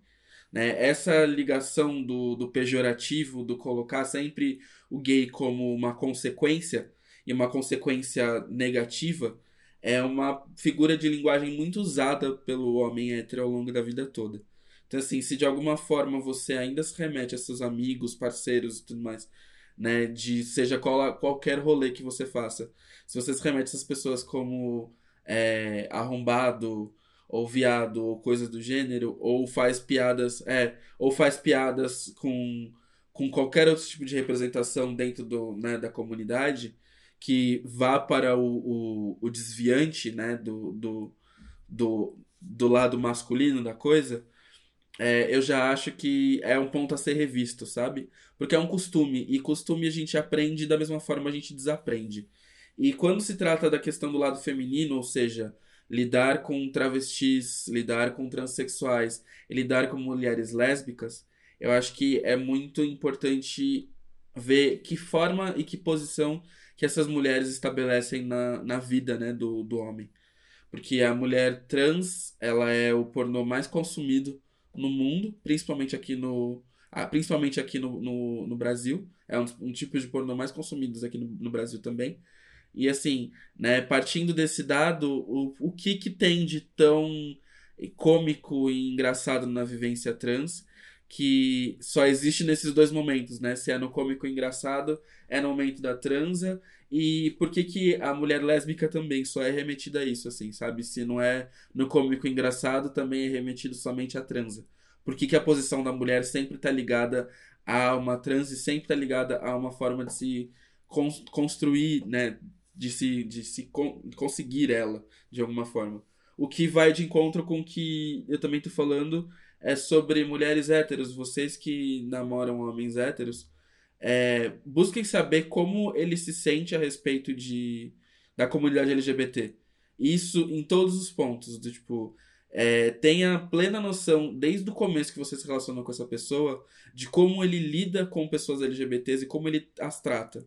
Né? Essa ligação do, do pejorativo, do colocar sempre o gay como uma consequência, e uma consequência negativa, é uma figura de linguagem muito usada pelo homem hétero ao longo da vida toda. Então, assim, se de alguma forma você ainda se remete a seus amigos, parceiros e tudo mais, né, de seja qual, qualquer rolê que você faça, se você se remete a essas pessoas como é, arrombado, ou viado, ou coisas do gênero, ou faz piadas, é, ou faz piadas com, com qualquer outro tipo de representação dentro do, né, da comunidade, que vá para o, o, o desviante né, do, do, do, do lado masculino da coisa, é, eu já acho que é um ponto a ser revisto, sabe? Porque é um costume, e costume a gente aprende da mesma forma a gente desaprende. E quando se trata da questão do lado feminino, ou seja, lidar com travestis, lidar com transexuais, lidar com mulheres lésbicas, eu acho que é muito importante ver que forma e que posição que essas mulheres estabelecem na, na vida né, do, do homem. Porque a mulher trans, ela é o pornô mais consumido no mundo, principalmente aqui no, principalmente aqui no, no, no Brasil. É um, um, tipo de pornô mais consumido aqui no, no Brasil também. E assim, né, partindo desse dado, o, o que que tem de tão cômico e engraçado na vivência trans que só existe nesses dois momentos, né? Se é no cômico engraçado, é no momento da transa. E por que, que a mulher lésbica também só é remetida a isso, assim, sabe? Se não é no cômico engraçado, também é remetido somente à transa. Por que, que a posição da mulher sempre está ligada a uma transe, sempre está ligada a uma forma de se construir, né? De se, de se con conseguir ela, de alguma forma. O que vai de encontro com o que eu também tô falando é sobre mulheres héteros. Vocês que namoram homens héteros, é, busquem saber como ele se sente a respeito de, da comunidade LGBT. Isso em todos os pontos. Do, tipo, é, tenha plena noção, desde o começo que você se relaciona com essa pessoa, de como ele lida com pessoas LGBTs e como ele as trata.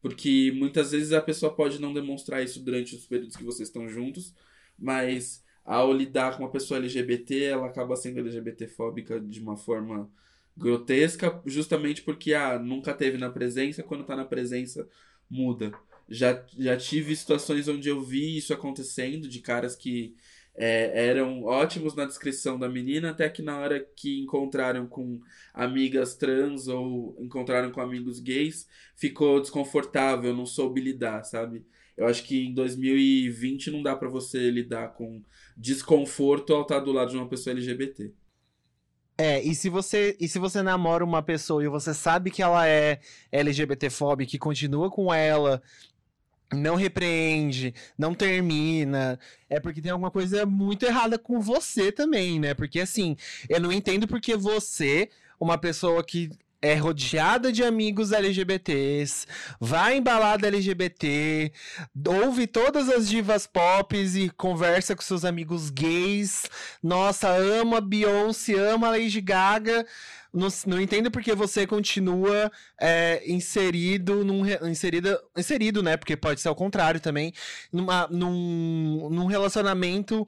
Porque muitas vezes a pessoa pode não demonstrar isso durante os períodos que vocês estão juntos, mas ao lidar com uma pessoa LGBT, ela acaba sendo LGBTfóbica de uma forma grotesca, justamente porque ah, nunca teve na presença, quando tá na presença muda. Já, já tive situações onde eu vi isso acontecendo, de caras que é, eram ótimos na descrição da menina, até que na hora que encontraram com amigas trans ou encontraram com amigos gays, ficou desconfortável, não soube lidar, sabe? Eu acho que em 2020 não dá para você lidar com desconforto ao estar do lado de uma pessoa LGBT. É, e se você e se você namora uma pessoa e você sabe que ela é LGBTfóbica e continua com ela, não repreende, não termina, é porque tem alguma coisa muito errada com você também, né? Porque assim, eu não entendo porque você, uma pessoa que é rodeada de amigos LGBTs, vai em balada LGBT, ouve todas as divas pop e conversa com seus amigos gays. Nossa, ama Beyoncé, ama Lady Gaga. Não, não entendo porque você continua é, inserido num inserida, inserido, né? Porque pode ser ao contrário também, numa, num, num relacionamento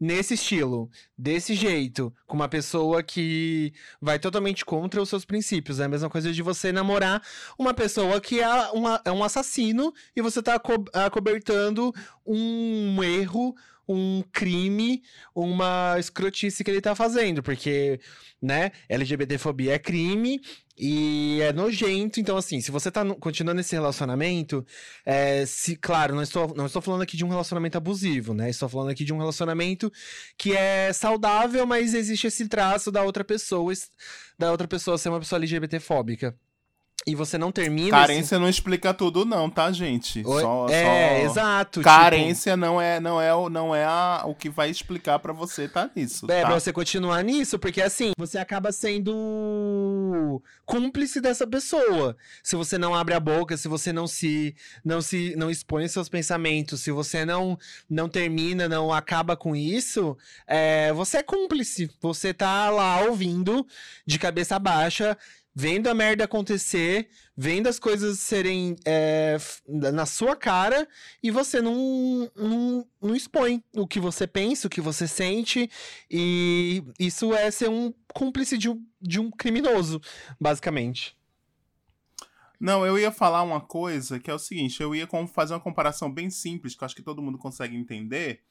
nesse estilo, desse jeito, com uma pessoa que vai totalmente contra os seus princípios. É a mesma coisa de você namorar uma pessoa que é, uma, é um assassino e você tá co acobertando um erro, um crime, uma escrotice que ele tá fazendo, porque, né, LGBTfobia é crime e é nojento. Então, assim, se você tá continuando nesse relacionamento, é, se, claro, não estou, não estou falando aqui de um relacionamento abusivo, né? Estou falando aqui de um relacionamento que é saudável, mas existe esse traço da outra pessoa, da outra pessoa ser uma pessoa LGBTfóbica e você não termina. Carência assim... não explica tudo, não, tá, gente? Só, é, só... exato. Carência tipo... não é, não é, não é a, o que vai explicar para você tá nisso. É, tá? pra você continuar nisso, porque assim, você acaba sendo cúmplice dessa pessoa. Se você não abre a boca, se você não se não se não expõe seus pensamentos, se você não não termina, não acaba com isso, é, você é cúmplice. Você tá lá ouvindo de cabeça baixa vendo a merda acontecer, vendo as coisas serem é, na sua cara e você não, não, não expõe o que você pensa, o que você sente, e isso é ser um cúmplice de um, de um criminoso, basicamente. Não, eu ia falar uma coisa que é o seguinte: eu ia fazer uma comparação bem simples, que eu acho que todo mundo consegue entender,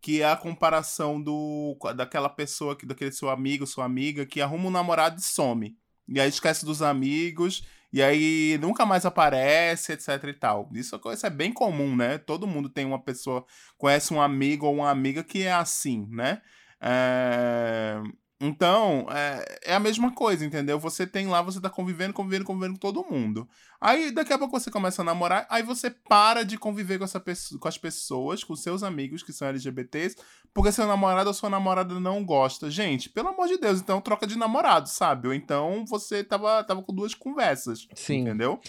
que é a comparação do daquela pessoa, daquele seu amigo, sua amiga, que arruma um namorado e some. E aí esquece dos amigos, e aí nunca mais aparece, etc e tal. Isso, isso é bem comum, né? Todo mundo tem uma pessoa, conhece um amigo ou uma amiga que é assim, né? É... Então, é, é, a mesma coisa, entendeu? Você tem lá, você tá convivendo, convivendo, convivendo com todo mundo. Aí, daqui a pouco você começa a namorar, aí você para de conviver com, essa com as pessoas, com seus amigos que são LGBTs, porque seu namorado ou sua namorada não gosta. Gente, pelo amor de Deus, então troca de namorado, sabe? Ou então você tava, tava com duas conversas, Sim. entendeu?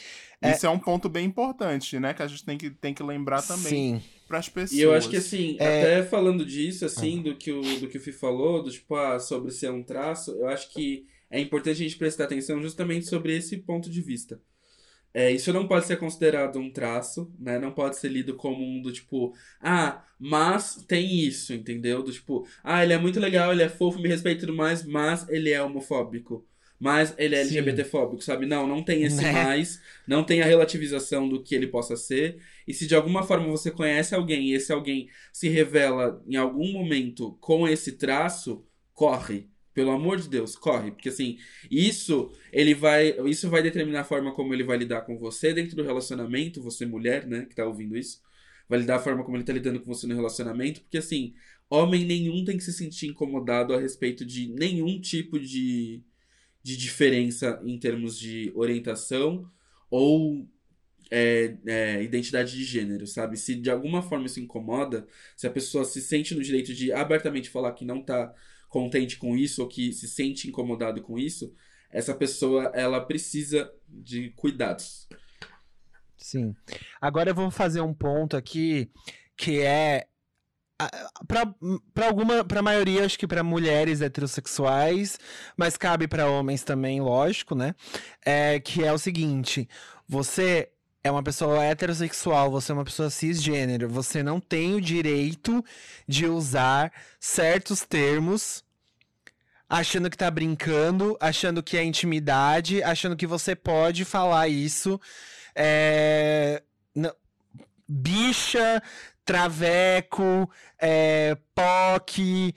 É... Isso é um ponto bem importante, né? Que a gente tem que, tem que lembrar também. Sim para as pessoas. E eu acho que assim, é... até falando disso, assim, do que o, do que o Fih falou, do tipo, ah, sobre ser um traço, eu acho que é importante a gente prestar atenção justamente sobre esse ponto de vista. É, isso não pode ser considerado um traço, né? Não pode ser lido como um do tipo, ah, mas tem isso, entendeu? Do tipo, ah, ele é muito legal, ele é fofo, me respeita e tudo mais, mas ele é homofóbico mas ele é LGBTfóbico, sabe? Não, não tem esse né? mais, não tem a relativização do que ele possa ser. E se de alguma forma você conhece alguém e esse alguém se revela em algum momento com esse traço, corre. Pelo amor de Deus, corre, porque assim, isso ele vai, isso vai determinar a forma como ele vai lidar com você dentro do relacionamento, você mulher, né, que tá ouvindo isso, vai lidar a forma como ele tá lidando com você no relacionamento, porque assim, homem nenhum tem que se sentir incomodado a respeito de nenhum tipo de, de diferença em termos de orientação ou é, é, identidade de gênero, sabe? Se de alguma forma isso incomoda, se a pessoa se sente no direito de abertamente falar que não tá contente com isso ou que se sente incomodado com isso, essa pessoa ela precisa de cuidados. Sim. Agora eu vou fazer um ponto aqui que é para alguma para maioria acho que para mulheres heterossexuais mas cabe para homens também lógico né é que é o seguinte você é uma pessoa heterossexual, você é uma pessoa cisgênero, você não tem o direito de usar certos termos achando que tá brincando, achando que é intimidade, achando que você pode falar isso. É... Bicha, traveco, é... POC.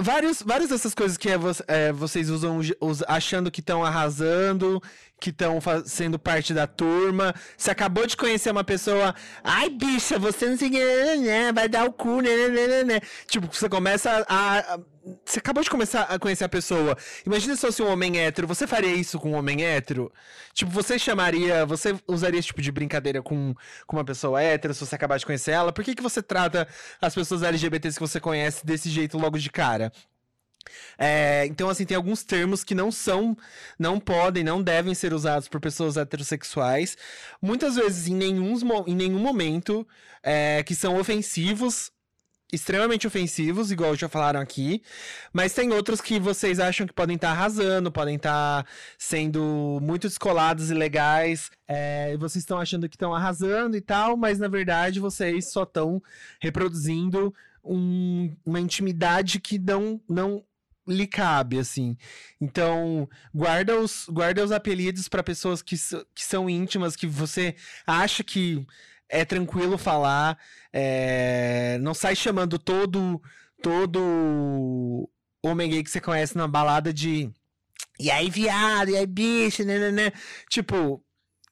Vários, várias dessas coisas que é, é, vocês usam achando que estão arrasando, que estão sendo parte da turma. Você acabou de conhecer uma pessoa. Ai, bicha, você não sei né, vai dar o cu, né, né, né, né. Tipo, você começa a, a. Você acabou de começar a conhecer a pessoa. Imagina se fosse um homem hétero. Você faria isso com um homem hétero? Tipo, você chamaria. Você usaria esse tipo de brincadeira com, com uma pessoa hétero se você acabar de conhecer ela? Por que, que você trata as pessoas LGBTs que você conhece desse jeito logo de cara? É, então, assim, tem alguns termos que não são, não podem, não devem ser usados por pessoas heterossexuais. Muitas vezes, em nenhum, em nenhum momento, é, que são ofensivos extremamente ofensivos, igual já falaram aqui, mas tem outros que vocês acham que podem estar tá arrasando, podem estar tá sendo muito descolados e legais, é, vocês estão achando que estão arrasando e tal, mas na verdade vocês só estão reproduzindo um, uma intimidade que não, não lhe cabe, assim. Então, guarda os, guarda os apelidos para pessoas que, que são íntimas, que você acha que é tranquilo falar. É... Não sai chamando todo, todo homem gay que você conhece na balada de. E aí, viado, e aí, bicho, né, né, né. Tipo,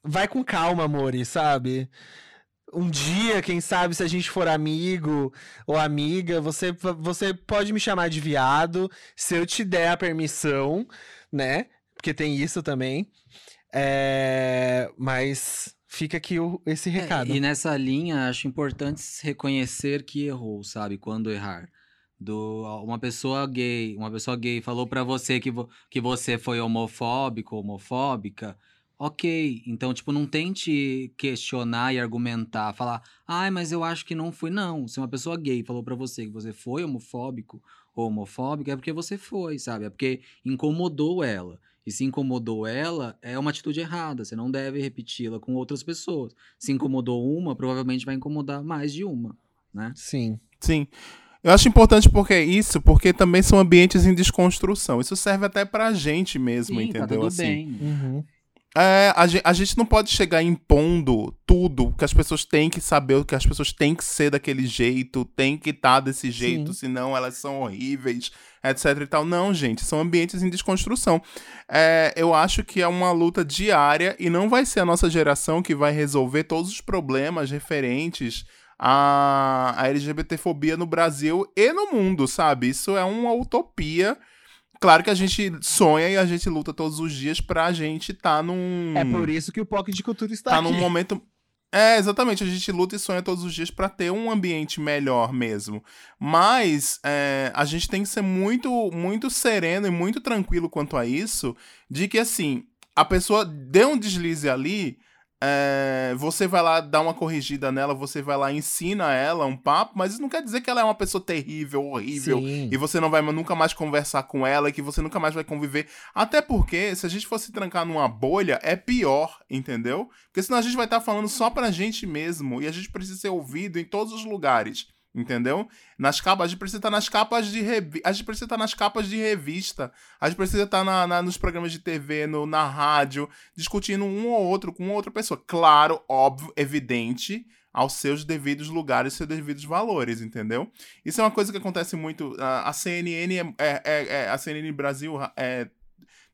vai com calma, amore, sabe? Um dia, quem sabe, se a gente for amigo ou amiga, você, você pode me chamar de viado se eu te der a permissão, né? Porque tem isso também. É... Mas fica aqui o, esse é, recado. É, e nessa linha, acho importante reconhecer que errou, sabe? Quando errar. Do, uma pessoa gay, uma pessoa gay falou para você que, vo, que você foi homofóbico, homofóbica Ok, então, tipo, não tente questionar e argumentar, falar, ai, mas eu acho que não fui. Não, se uma pessoa gay falou para você que você foi homofóbico ou homofóbica, é porque você foi, sabe? É porque incomodou ela. E se incomodou ela, é uma atitude errada. Você não deve repeti-la com outras pessoas. Se incomodou uma, provavelmente vai incomodar mais de uma, né? Sim. Sim. Eu acho importante porque é isso, porque também são ambientes em desconstrução. Isso serve até pra gente mesmo, Sim, tá entendeu? Tá tudo assim. bem. Uhum. É, a, gente, a gente não pode chegar impondo tudo, que as pessoas têm que saber, que as pessoas têm que ser daquele jeito, têm que estar tá desse jeito, Sim. senão elas são horríveis, etc e tal. Não, gente, são ambientes em desconstrução. É, eu acho que é uma luta diária e não vai ser a nossa geração que vai resolver todos os problemas referentes à, à LGBTfobia no Brasil e no mundo, sabe? Isso é uma utopia Claro que a gente sonha e a gente luta todos os dias pra gente tá num. É por isso que o POC de Cultura está tá aqui. num momento. É, exatamente. A gente luta e sonha todos os dias para ter um ambiente melhor mesmo. Mas é, a gente tem que ser muito, muito sereno e muito tranquilo quanto a isso. De que, assim, a pessoa deu um deslize ali, é, você vai lá dar uma corrigida nela, você vai lá ensina ela um papo, mas isso não quer dizer que ela é uma pessoa terrível, horrível, Sim. e você não vai nunca mais conversar com ela, e que você nunca mais vai conviver. Até porque, se a gente fosse trancar numa bolha, é pior, entendeu? Porque senão a gente vai estar tá falando só pra gente mesmo, e a gente precisa ser ouvido em todos os lugares. Entendeu? Nas capas, a gente precisa estar nas capas de revista. A gente precisa estar nas capas de revista. A gente precisa estar na, na, nos programas de TV, no, na rádio, discutindo um ou outro com outra pessoa. Claro, óbvio, evidente, aos seus devidos lugares, seus devidos valores, entendeu? Isso é uma coisa que acontece muito. A, a CNN é, é, é, a CNN Brasil é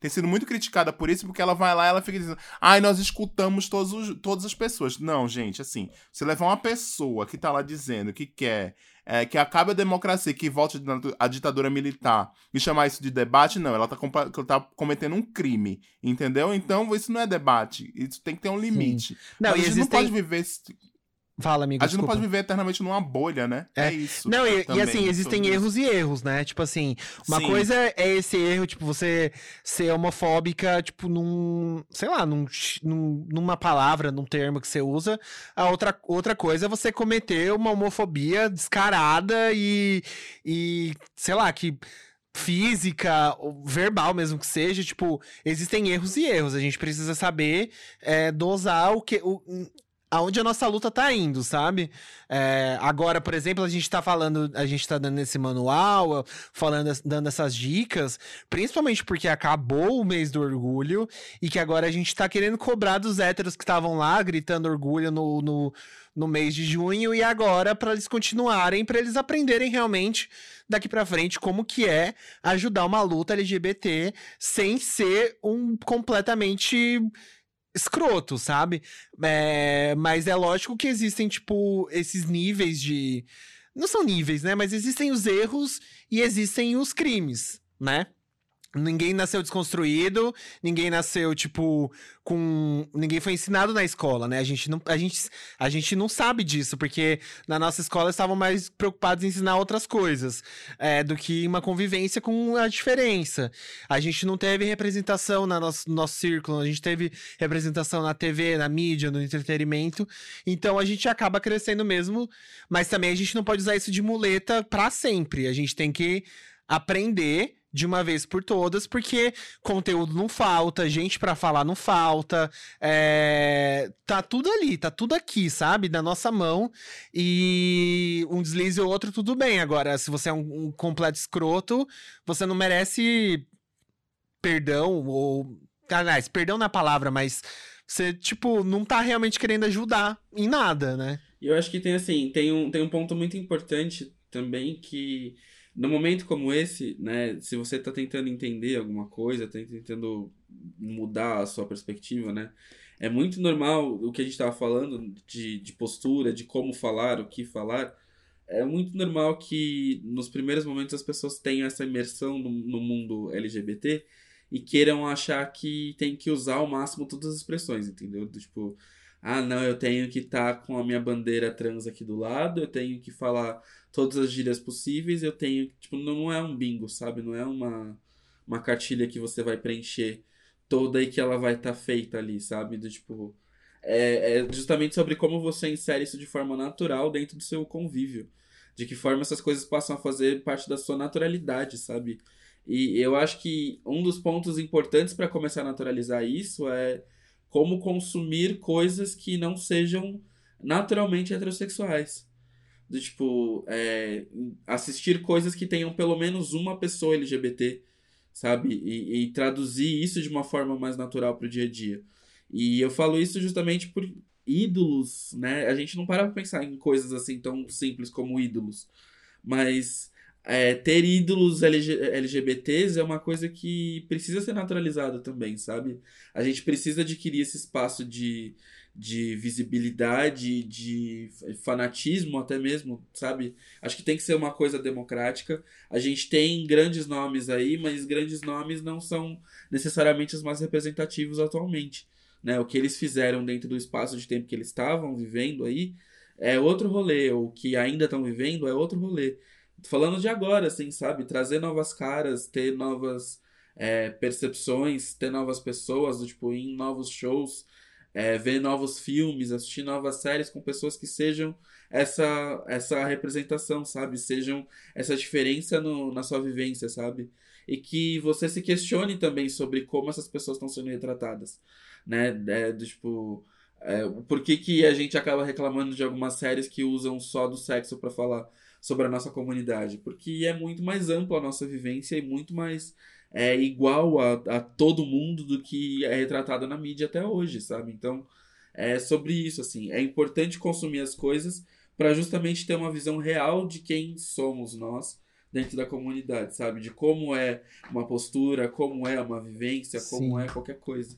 tem sido muito criticada por isso, porque ela vai lá e ela fica dizendo, ai, nós escutamos todos os, todas as pessoas. Não, gente, assim, você levar uma pessoa que tá lá dizendo que quer é, que acabe a democracia, que volte a ditadura militar e chamar isso de debate, não, ela tá, tá cometendo um crime, entendeu? Então, isso não é debate, isso tem que ter um limite. Não, a gente existem... não pode viver Fala, amigo. A gente desculpa. não pode viver eternamente numa bolha, né? É, é isso. Não, e, e assim, existem erros isso. e erros, né? Tipo assim, uma Sim. coisa é esse erro, tipo, você ser homofóbica, tipo, num. sei lá, num, num, numa palavra, num termo que você usa. A outra, outra coisa é você cometer uma homofobia descarada e. e sei lá, que física, verbal mesmo que seja, tipo, existem erros e erros. A gente precisa saber é, dosar o que. O, aonde a nossa luta tá indo, sabe? É, agora, por exemplo, a gente tá falando, a gente tá dando esse manual, falando, dando essas dicas, principalmente porque acabou o mês do orgulho e que agora a gente tá querendo cobrar dos héteros que estavam lá gritando orgulho no, no, no mês de junho e agora para eles continuarem, para eles aprenderem realmente daqui para frente como que é ajudar uma luta LGBT sem ser um completamente escroto, sabe? É, mas é lógico que existem, tipo, esses níveis de. Não são níveis, né? Mas existem os erros e existem os crimes, né? Ninguém nasceu desconstruído, ninguém nasceu, tipo, com. Ninguém foi ensinado na escola, né? A gente não, a gente, a gente não sabe disso, porque na nossa escola estavam mais preocupados em ensinar outras coisas é, do que uma convivência com a diferença. A gente não teve representação no nosso, no nosso círculo, a gente teve representação na TV, na mídia, no entretenimento. Então a gente acaba crescendo mesmo, mas também a gente não pode usar isso de muleta para sempre. A gente tem que aprender de uma vez por todas, porque conteúdo não falta, gente para falar não falta, é... tá tudo ali, tá tudo aqui, sabe? Na nossa mão. E um deslize ou outro, tudo bem. Agora, se você é um, um completo escroto, você não merece perdão, ou. Aliás, perdão na palavra, mas você, tipo, não tá realmente querendo ajudar em nada, né? E eu acho que tem, assim, tem um, tem um ponto muito importante também que no momento como esse, né, se você está tentando entender alguma coisa, está tentando mudar a sua perspectiva, né, é muito normal o que a gente estava falando de, de postura, de como falar, o que falar. É muito normal que nos primeiros momentos as pessoas tenham essa imersão no, no mundo LGBT e queiram achar que tem que usar ao máximo todas as expressões, entendeu? Tipo, ah, não, eu tenho que estar tá com a minha bandeira trans aqui do lado, eu tenho que falar todas as gírias possíveis, eu tenho, tipo, não é um bingo, sabe? Não é uma, uma cartilha que você vai preencher toda e que ela vai estar tá feita ali, sabe? Do tipo, é, é justamente sobre como você insere isso de forma natural dentro do seu convívio. De que forma essas coisas passam a fazer parte da sua naturalidade, sabe? E eu acho que um dos pontos importantes para começar a naturalizar isso é como consumir coisas que não sejam naturalmente heterossexuais. Do tipo, é, assistir coisas que tenham pelo menos uma pessoa LGBT, sabe? E, e traduzir isso de uma forma mais natural para o dia a dia. E eu falo isso justamente por ídolos, né? A gente não para pra pensar em coisas assim tão simples como ídolos. Mas é, ter ídolos LG, LGBTs é uma coisa que precisa ser naturalizada também, sabe? A gente precisa adquirir esse espaço de, de visibilidade, de fanatismo até mesmo, sabe? Acho que tem que ser uma coisa democrática. A gente tem grandes nomes aí, mas grandes nomes não são necessariamente os mais representativos atualmente. Né? O que eles fizeram dentro do espaço de tempo que eles estavam vivendo aí é outro rolê. O que ainda estão vivendo é outro rolê falando de agora, assim, sabe? Trazer novas caras, ter novas é, percepções, ter novas pessoas, tipo, ir em novos shows, é, ver novos filmes, assistir novas séries com pessoas que sejam essa, essa representação, sabe? Sejam essa diferença no, na sua vivência, sabe? E que você se questione também sobre como essas pessoas estão sendo retratadas, né? É, do, tipo, É, por que, que a gente acaba reclamando de algumas séries que usam só do sexo para falar sobre a nossa comunidade? Porque é muito mais ampla a nossa vivência e muito mais é, igual a, a todo mundo do que é retratado na mídia até hoje, sabe? Então, é sobre isso, assim. É importante consumir as coisas para justamente ter uma visão real de quem somos nós dentro da comunidade, sabe? De como é uma postura, como é uma vivência, como Sim. é qualquer coisa.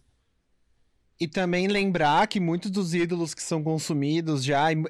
E também lembrar que muitos dos ídolos que são consumidos já. E,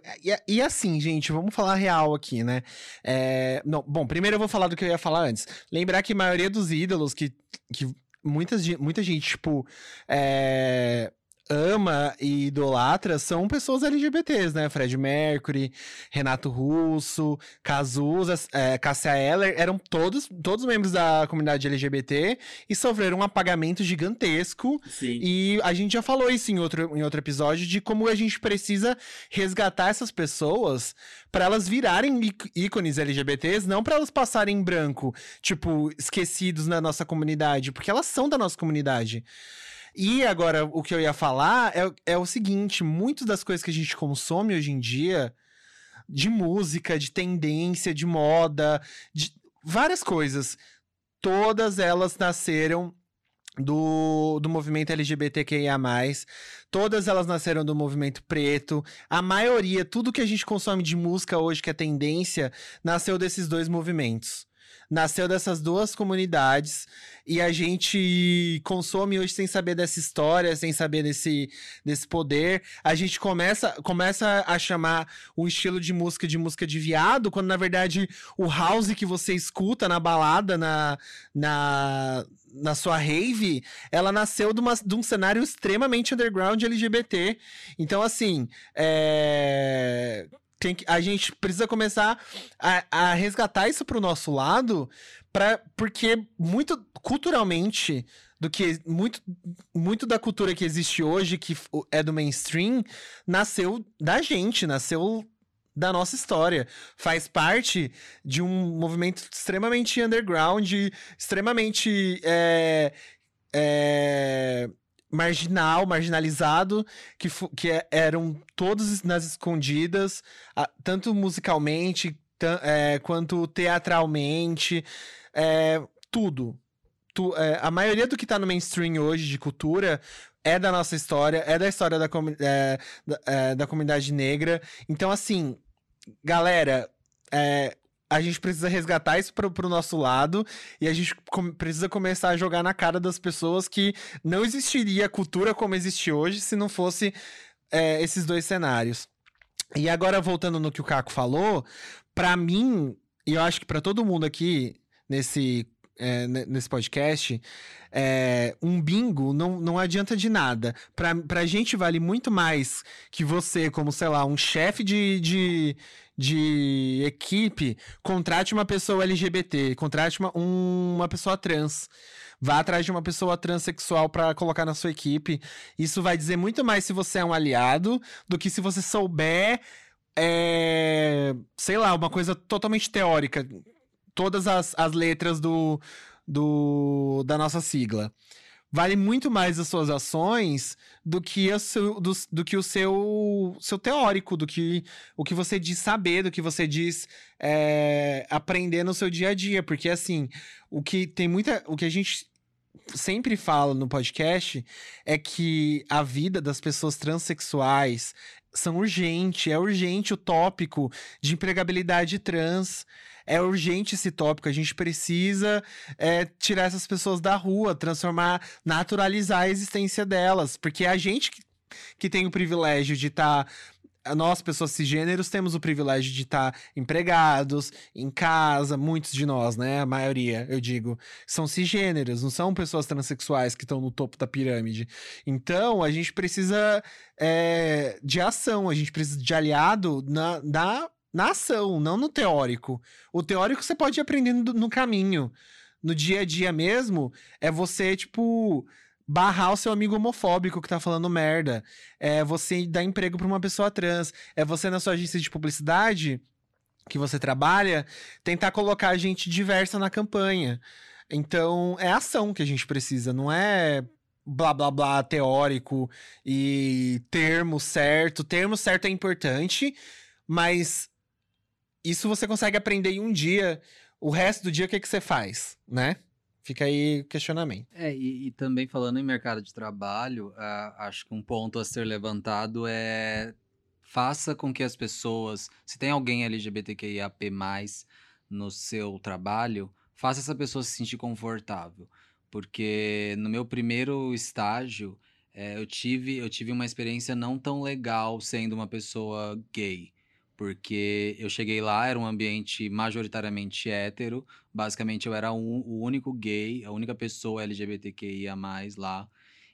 e, assim, gente, vamos falar real aqui, né? É, não, bom, primeiro eu vou falar do que eu ia falar antes. Lembrar que a maioria dos ídolos que. que muitas, muita gente, tipo. É, ama e idolatra são pessoas LGBTs, né? Fred Mercury, Renato Russo, Cazuza, é, Cássia Eller, eram todos, todos membros da comunidade LGBT e sofreram um apagamento gigantesco. Sim. E a gente já falou isso em outro, em outro episódio de como a gente precisa resgatar essas pessoas para elas virarem ícones LGBTs, não para elas passarem em branco, tipo, esquecidos na nossa comunidade, porque elas são da nossa comunidade. E agora, o que eu ia falar é, é o seguinte: muitas das coisas que a gente consome hoje em dia, de música, de tendência, de moda, de várias coisas, todas elas nasceram do, do movimento LGBTQIA. Todas elas nasceram do movimento preto. A maioria, tudo que a gente consome de música hoje, que é tendência, nasceu desses dois movimentos nasceu dessas duas comunidades e a gente consome hoje sem saber dessa história, sem saber desse, desse poder. A gente começa, começa a chamar o estilo de música de música de viado, quando na verdade o house que você escuta na balada, na, na, na sua rave, ela nasceu de, uma, de um cenário extremamente underground LGBT. Então, assim, é tem que, a gente precisa começar a, a resgatar isso pro nosso lado, pra, porque muito culturalmente do que muito, muito da cultura que existe hoje, que é do mainstream, nasceu da gente, nasceu da nossa história. Faz parte de um movimento extremamente underground, extremamente. É, é, marginal, marginalizado, que, que é, eram todos nas escondidas, tanto musicalmente é, quanto teatralmente, é, tudo. Tu, é, a maioria do que tá no mainstream hoje de cultura é da nossa história, é da história da, é, da, é, da comunidade negra. Então, assim, galera, é, a gente precisa resgatar isso pro, pro nosso lado e a gente com, precisa começar a jogar na cara das pessoas que não existiria cultura como existe hoje se não fosse é, esses dois cenários. E agora, voltando no que o Caco falou, para mim, e eu acho que para todo mundo aqui nesse é, nesse podcast, é, um bingo não, não adianta de nada. Pra, pra gente vale muito mais que você, como, sei lá, um chefe de, de, de equipe, contrate uma pessoa LGBT, contrate uma, um, uma pessoa trans. Vá atrás de uma pessoa transexual para colocar na sua equipe. Isso vai dizer muito mais se você é um aliado do que se você souber é, sei lá, uma coisa totalmente teórica todas as, as letras do, do, da nossa sigla. Vale muito mais as suas ações do que, a seu, do, do que o seu, seu teórico, do que o que você diz saber, do que você diz é, aprender no seu dia a dia. Porque, assim, o que tem muita. O que a gente sempre fala no podcast é que a vida das pessoas transexuais são urgente, é urgente o tópico de empregabilidade trans é urgente esse tópico. A gente precisa é, tirar essas pessoas da rua, transformar, naturalizar a existência delas. Porque é a gente que, que tem o privilégio de estar. Tá nós, pessoas cisgêneros, temos o privilégio de estar tá empregados, em casa, muitos de nós, né? A maioria, eu digo, são cisgêneros, não são pessoas transexuais que estão no topo da pirâmide. Então, a gente precisa é, de ação, a gente precisa de aliado na, na na ação, não no teórico. O teórico você pode ir aprendendo no caminho. No dia a dia mesmo, é você, tipo, barrar o seu amigo homofóbico que tá falando merda. É você dar emprego pra uma pessoa trans. É você, na sua agência de publicidade que você trabalha, tentar colocar gente diversa na campanha. Então, é ação que a gente precisa, não é blá blá blá teórico e termo certo. Termo certo é importante, mas isso você consegue aprender em um dia. O resto do dia, o que, que você faz, né? Fica aí o questionamento. É, e, e, também falando em mercado de trabalho, uh, acho que um ponto a ser levantado é faça com que as pessoas, se tem alguém LGBTQIAP+, no seu trabalho, faça essa pessoa se sentir confortável. Porque no meu primeiro estágio, é, eu, tive, eu tive uma experiência não tão legal sendo uma pessoa gay. Porque eu cheguei lá, era um ambiente majoritariamente hétero. Basicamente, eu era um, o único gay, a única pessoa LGBTQIA lá.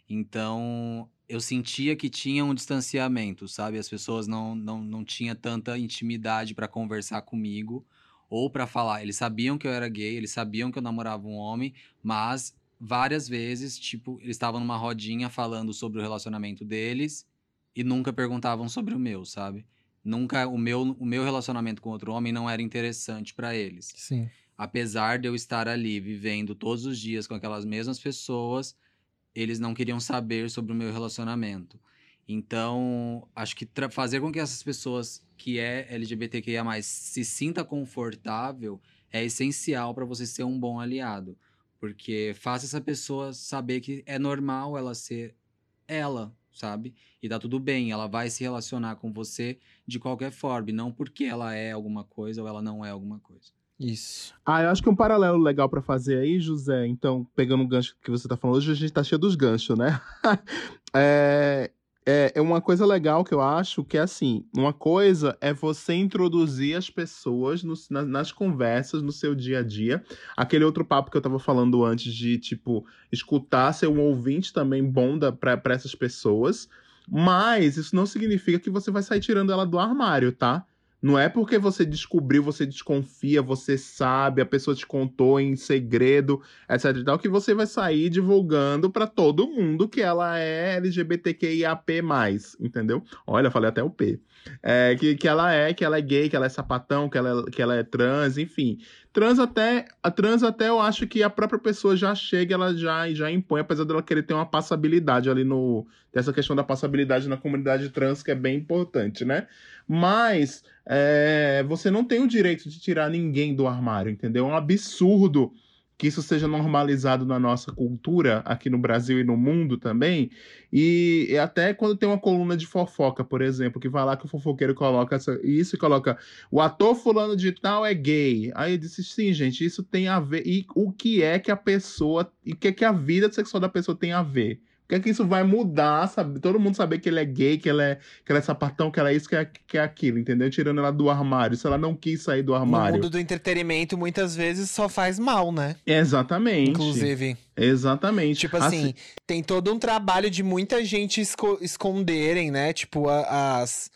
Então, eu sentia que tinha um distanciamento, sabe? As pessoas não, não, não tinham tanta intimidade para conversar comigo ou para falar. Eles sabiam que eu era gay, eles sabiam que eu namorava um homem, mas várias vezes, tipo, eles estavam numa rodinha falando sobre o relacionamento deles e nunca perguntavam sobre o meu, sabe? Nunca o meu o meu relacionamento com outro homem não era interessante para eles. Sim. Apesar de eu estar ali vivendo todos os dias com aquelas mesmas pessoas, eles não queriam saber sobre o meu relacionamento. Então, acho que fazer com que essas pessoas que é LGBTQIA+, se sinta confortável é essencial para você ser um bom aliado. Porque faça essa pessoa saber que é normal ela ser ela, sabe? E tá tudo bem, ela vai se relacionar com você de qualquer forma, e não porque ela é alguma coisa ou ela não é alguma coisa. Isso. Ah, eu acho que um paralelo legal para fazer aí, José, então, pegando o gancho que você tá falando, hoje a gente tá cheio dos ganchos, né? [laughs] é, é, é uma coisa legal que eu acho que é assim: uma coisa é você introduzir as pessoas no, nas, conversas, no seu dia a dia. Aquele outro papo que eu tava falando antes de, tipo, escutar, ser um ouvinte também bom para essas pessoas. Mas isso não significa que você vai sair tirando ela do armário, tá? Não é porque você descobriu, você desconfia, você sabe, a pessoa te contou em segredo, etc e tal, que você vai sair divulgando para todo mundo que ela é LGBTQIAP+, entendeu? Olha, falei até o P. É, que, que ela é, que ela é gay, que ela é sapatão, que ela, que ela é trans, enfim. Trans até, a trans até eu acho que a própria pessoa já chega, ela já, já impõe, apesar dela querer ter uma passabilidade ali no... Dessa questão da passabilidade na comunidade trans, que é bem importante, né? Mas é, você não tem o direito de tirar ninguém do armário, entendeu? É um absurdo que isso seja normalizado na nossa cultura, aqui no Brasil e no mundo também. E, e, até quando tem uma coluna de fofoca, por exemplo, que vai lá que o fofoqueiro coloca essa, isso e coloca o ator fulano de tal é gay. Aí eu disse, sim, gente, isso tem a ver. E o que é que a pessoa. E o que é que a vida sexual da pessoa tem a ver? Que é que isso vai mudar, sabe? Todo mundo saber que ele é gay, que ele é, que ele é sapatão, que ela é isso, que é, que é aquilo, entendeu? Tirando ela do armário. Se ela não quis sair do armário. No mundo do entretenimento, muitas vezes só faz mal, né? Exatamente. Inclusive. Exatamente. Tipo assim, assim, tem todo um trabalho de muita gente esco esconderem, né? Tipo, as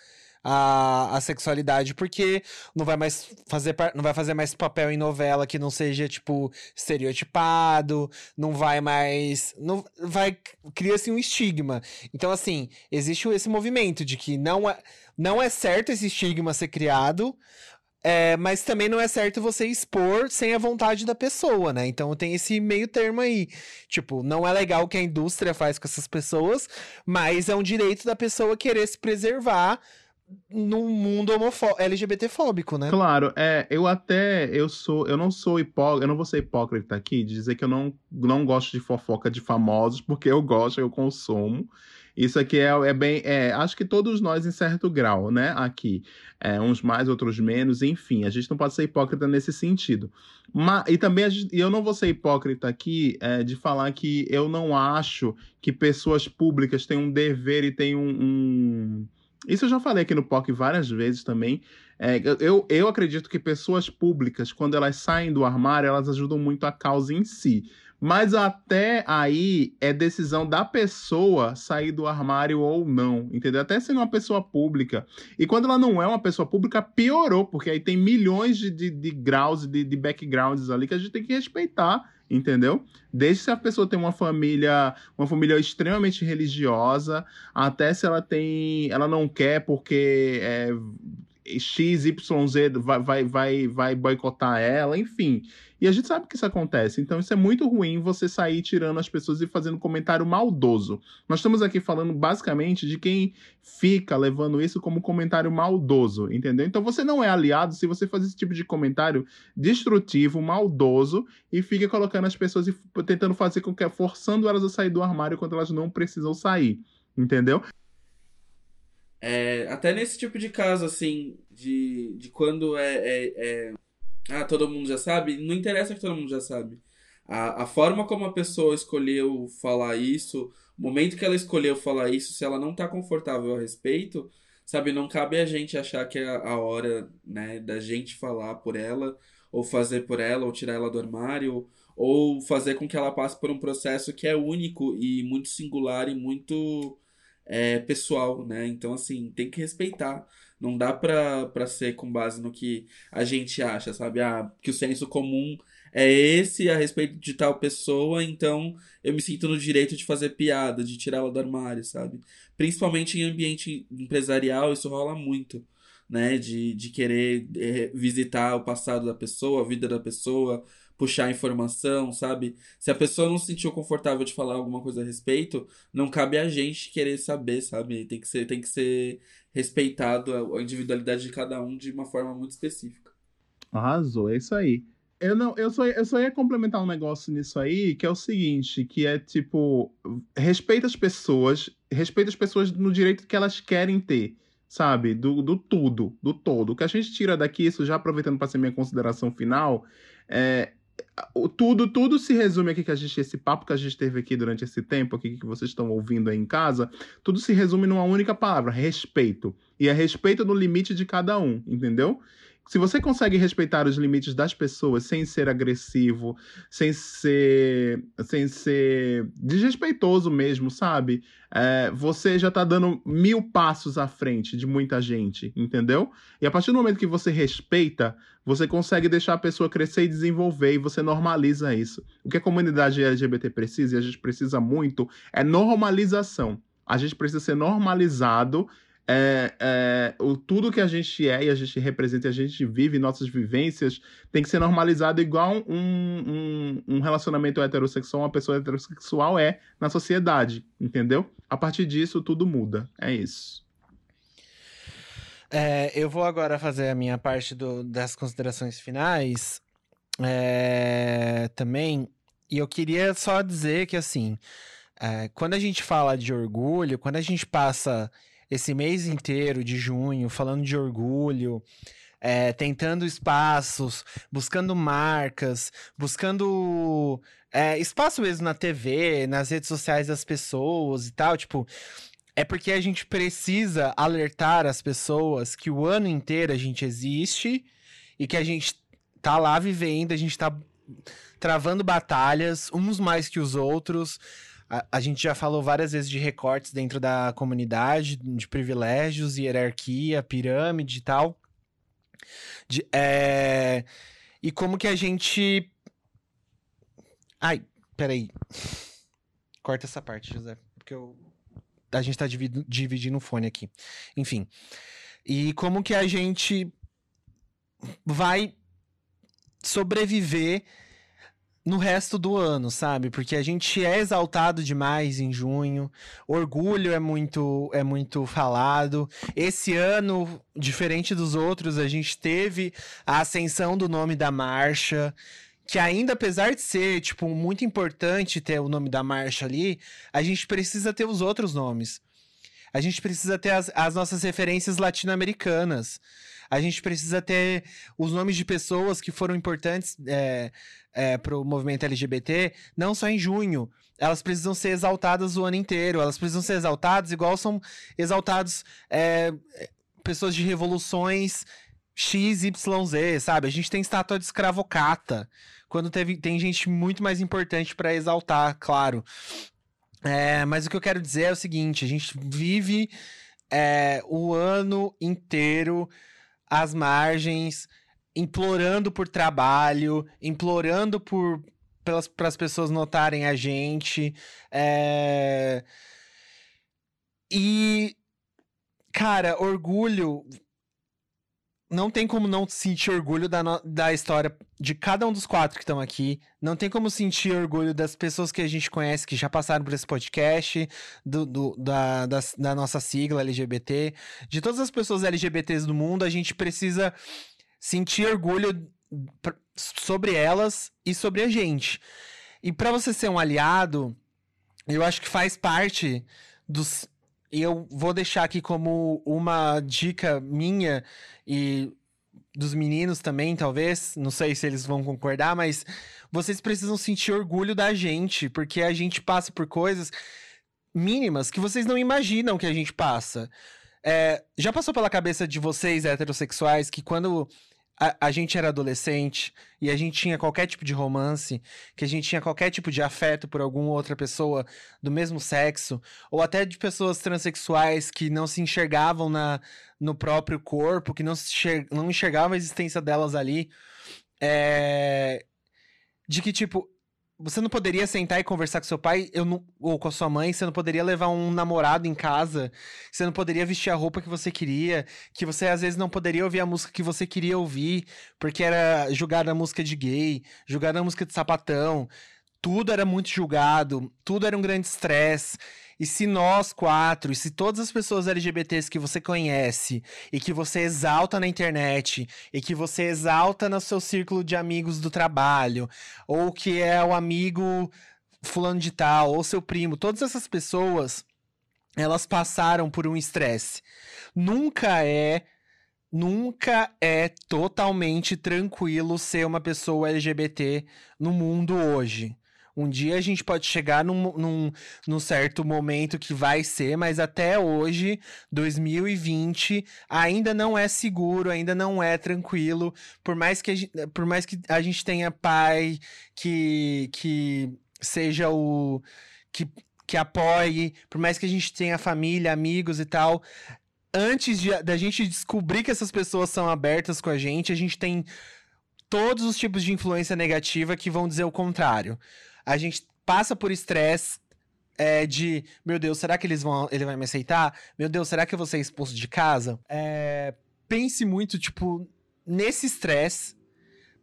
a, a sexualidade, porque não vai mais fazer não vai fazer mais papel em novela que não seja tipo estereotipado, não vai mais não vai cria-se um estigma. Então assim, existe esse movimento de que não é não é certo esse estigma ser criado, é, mas também não é certo você expor sem a vontade da pessoa, né? Então tem esse meio termo aí. Tipo, não é legal o que a indústria faz com essas pessoas, mas é um direito da pessoa querer se preservar num mundo LGBTfóbico, né? Claro, é, eu até eu sou, eu não sou hipócrita, eu não vou ser hipócrita aqui de dizer que eu não, não gosto de fofoca de famosos, [laughs] porque eu gosto, eu consumo. Isso aqui é, é bem, é, acho que todos nós em certo grau, né, aqui, é, uns mais, outros menos, enfim, a gente não pode ser hipócrita nesse sentido. Mas, e também gente, eu não vou ser hipócrita aqui é, de falar que eu não acho que pessoas públicas têm um dever e têm um, um isso eu já falei aqui no POC várias vezes também. É, eu, eu acredito que pessoas públicas, quando elas saem do armário, elas ajudam muito a causa em si. Mas até aí é decisão da pessoa sair do armário ou não, entendeu? Até sendo uma pessoa pública. E quando ela não é uma pessoa pública, piorou, porque aí tem milhões de, de, de graus, de, de backgrounds ali que a gente tem que respeitar entendeu? Desde se a pessoa tem uma família, uma família extremamente religiosa, até se ela tem, ela não quer porque é, XYZ vai, vai, vai, vai boicotar ela, enfim. E a gente sabe que isso acontece. Então, isso é muito ruim você sair tirando as pessoas e fazendo comentário maldoso. Nós estamos aqui falando basicamente de quem fica levando isso como comentário maldoso, entendeu? Então, você não é aliado se você faz esse tipo de comentário destrutivo, maldoso e fica colocando as pessoas e tentando fazer com que forçando elas a sair do armário quando elas não precisam sair, entendeu? É, até nesse tipo de caso, assim, de, de quando é, é, é, Ah, todo mundo já sabe, não interessa que todo mundo já sabe. A, a forma como a pessoa escolheu falar isso, o momento que ela escolheu falar isso, se ela não tá confortável a respeito, sabe, não cabe a gente achar que é a hora, né, da gente falar por ela, ou fazer por ela, ou tirar ela do armário, ou fazer com que ela passe por um processo que é único e muito singular e muito é, pessoal, né? Então, assim, tem que respeitar. Não dá pra, pra ser com base no que a gente acha, sabe? Ah, que o senso comum é esse a respeito de tal pessoa, então eu me sinto no direito de fazer piada, de tirá-la do armário, sabe? Principalmente em ambiente empresarial, isso rola muito, né? De, de querer é, visitar o passado da pessoa, a vida da pessoa, puxar informação, sabe? Se a pessoa não se sentiu confortável de falar alguma coisa a respeito, não cabe a gente querer saber, sabe? Tem que ser, tem que ser respeitado a individualidade de cada um de uma forma muito específica. Arrasou, é isso aí. Eu não, eu só, eu só ia complementar um negócio nisso aí, que é o seguinte, que é tipo, respeita as pessoas, respeita as pessoas no direito que elas querem ter, sabe? Do, do tudo, do todo. O que a gente tira daqui, isso já aproveitando para ser minha consideração final, é, tudo tudo se resume aqui que a gente esse papo que a gente teve aqui durante esse tempo aqui que vocês estão ouvindo aí em casa tudo se resume numa única palavra respeito. E é respeito no limite de cada um entendeu se você consegue respeitar os limites das pessoas sem ser agressivo, sem ser, sem ser desrespeitoso mesmo, sabe? É, você já tá dando mil passos à frente de muita gente, entendeu? E a partir do momento que você respeita, você consegue deixar a pessoa crescer e desenvolver e você normaliza isso. O que a comunidade LGBT precisa, e a gente precisa muito, é normalização. A gente precisa ser normalizado é, é, o, tudo que a gente é e a gente representa e a gente vive, nossas vivências, tem que ser normalizado igual um, um, um, relacionamento heterossexual, uma pessoa heterossexual é na sociedade, entendeu? A partir disso, tudo muda. É isso. É, eu vou agora fazer a minha parte do, das considerações finais é, também. E eu queria só dizer que, assim, é, quando a gente fala de orgulho, quando a gente passa esse mês inteiro de junho falando de orgulho, é, tentando espaços, buscando marcas, buscando é, espaço mesmo na TV, nas redes sociais das pessoas e tal. Tipo, é porque a gente precisa alertar as pessoas que o ano inteiro a gente existe e que a gente tá lá vivendo, a gente tá travando batalhas, uns mais que os outros. A, a, gente já falou várias vezes de recortes dentro da comunidade, de privilégios, hierarquia, pirâmide e tal. De, é... E como que a gente. Ai, peraí. Corta essa parte, José. Porque eu... a gente tá dividindo, dividindo o fone aqui. Enfim. E como que a gente vai sobreviver no resto do ano, sabe? Porque a gente é exaltado demais em junho. Orgulho é muito é muito falado. Esse ano, diferente dos outros, a gente teve a ascensão do nome da marcha, que ainda apesar de ser, tipo, muito importante ter o nome da marcha ali, a gente precisa ter os outros nomes. A gente precisa ter as, as nossas referências latino-americanas. A gente precisa ter os nomes de pessoas que foram importantes é, é, para o movimento LGBT, não só em junho. Elas precisam ser exaltadas o ano inteiro. Elas precisam ser exaltadas igual são exaltados é, pessoas de revoluções X, Y, Z, sabe? A gente tem estátua de escravocata. Quando teve, tem gente muito mais importante para exaltar, claro. É, mas o que eu quero dizer é o seguinte: a gente vive é, o ano inteiro às margens implorando por trabalho, implorando por para as pessoas notarem a gente. É... E, cara, orgulho não tem como não sentir orgulho da, da história de cada um dos quatro que estão aqui. Não tem como sentir orgulho das pessoas que a gente conhece que já passaram por esse podcast, do, do da, da, da, nossa sigla LGBT. De todas as pessoas LGBTs do mundo, a gente precisa sentir orgulho sobre elas e sobre a gente. E para você ser um aliado, eu acho que faz parte dos eu vou deixar aqui como uma dica minha e dos meninos também, talvez. Não sei se eles vão concordar, mas vocês precisam sentir orgulho da gente, porque a gente passa por coisas mínimas que vocês não imaginam que a gente passa. É, já passou pela cabeça de vocês, heterossexuais, que quando a, a, gente era adolescente e a gente tinha qualquer tipo de romance, que a gente tinha qualquer tipo de afeto por alguma outra pessoa do mesmo sexo, ou até de pessoas transexuais que não se enxergavam na, no próprio corpo, que não, se não enxergavam a existência delas ali, é, de que, tipo, você não poderia sentar e conversar com seu pai não, ou com a sua mãe, você não poderia levar um namorado em casa, você não poderia vestir a roupa que você queria, que você às vezes não poderia ouvir a música que você queria ouvir, porque era julgada a música de gay, julgada a música de sapatão. Tudo era muito julgado, tudo era um grande estresse. E se nós quatro, e se todas as pessoas LGBTs que você conhece e que você exalta na internet e que você exalta no seu círculo de amigos do trabalho, ou que é o amigo fulano de tal, ou seu primo, todas essas pessoas, elas passaram por um estresse. Nunca é nunca é totalmente tranquilo ser uma pessoa LGBT no mundo hoje. Um dia a gente pode chegar num, num, num, certo momento que vai ser, mas até hoje, 2020, ainda não é seguro, ainda não é tranquilo. Por mais que a gente, por mais que a gente tenha pai que, que seja o. que, que apoie, por mais que a gente tenha família, amigos e tal. Antes de, da gente descobrir que essas pessoas são abertas com a gente, a gente tem todos os tipos de influência negativa que vão dizer o contrário a gente passa por estresse é, de, meu Deus, será que eles vão, ele vai me aceitar? Meu Deus, será que eu vou ser expulso de casa? É, pense muito, tipo, nesse estresse,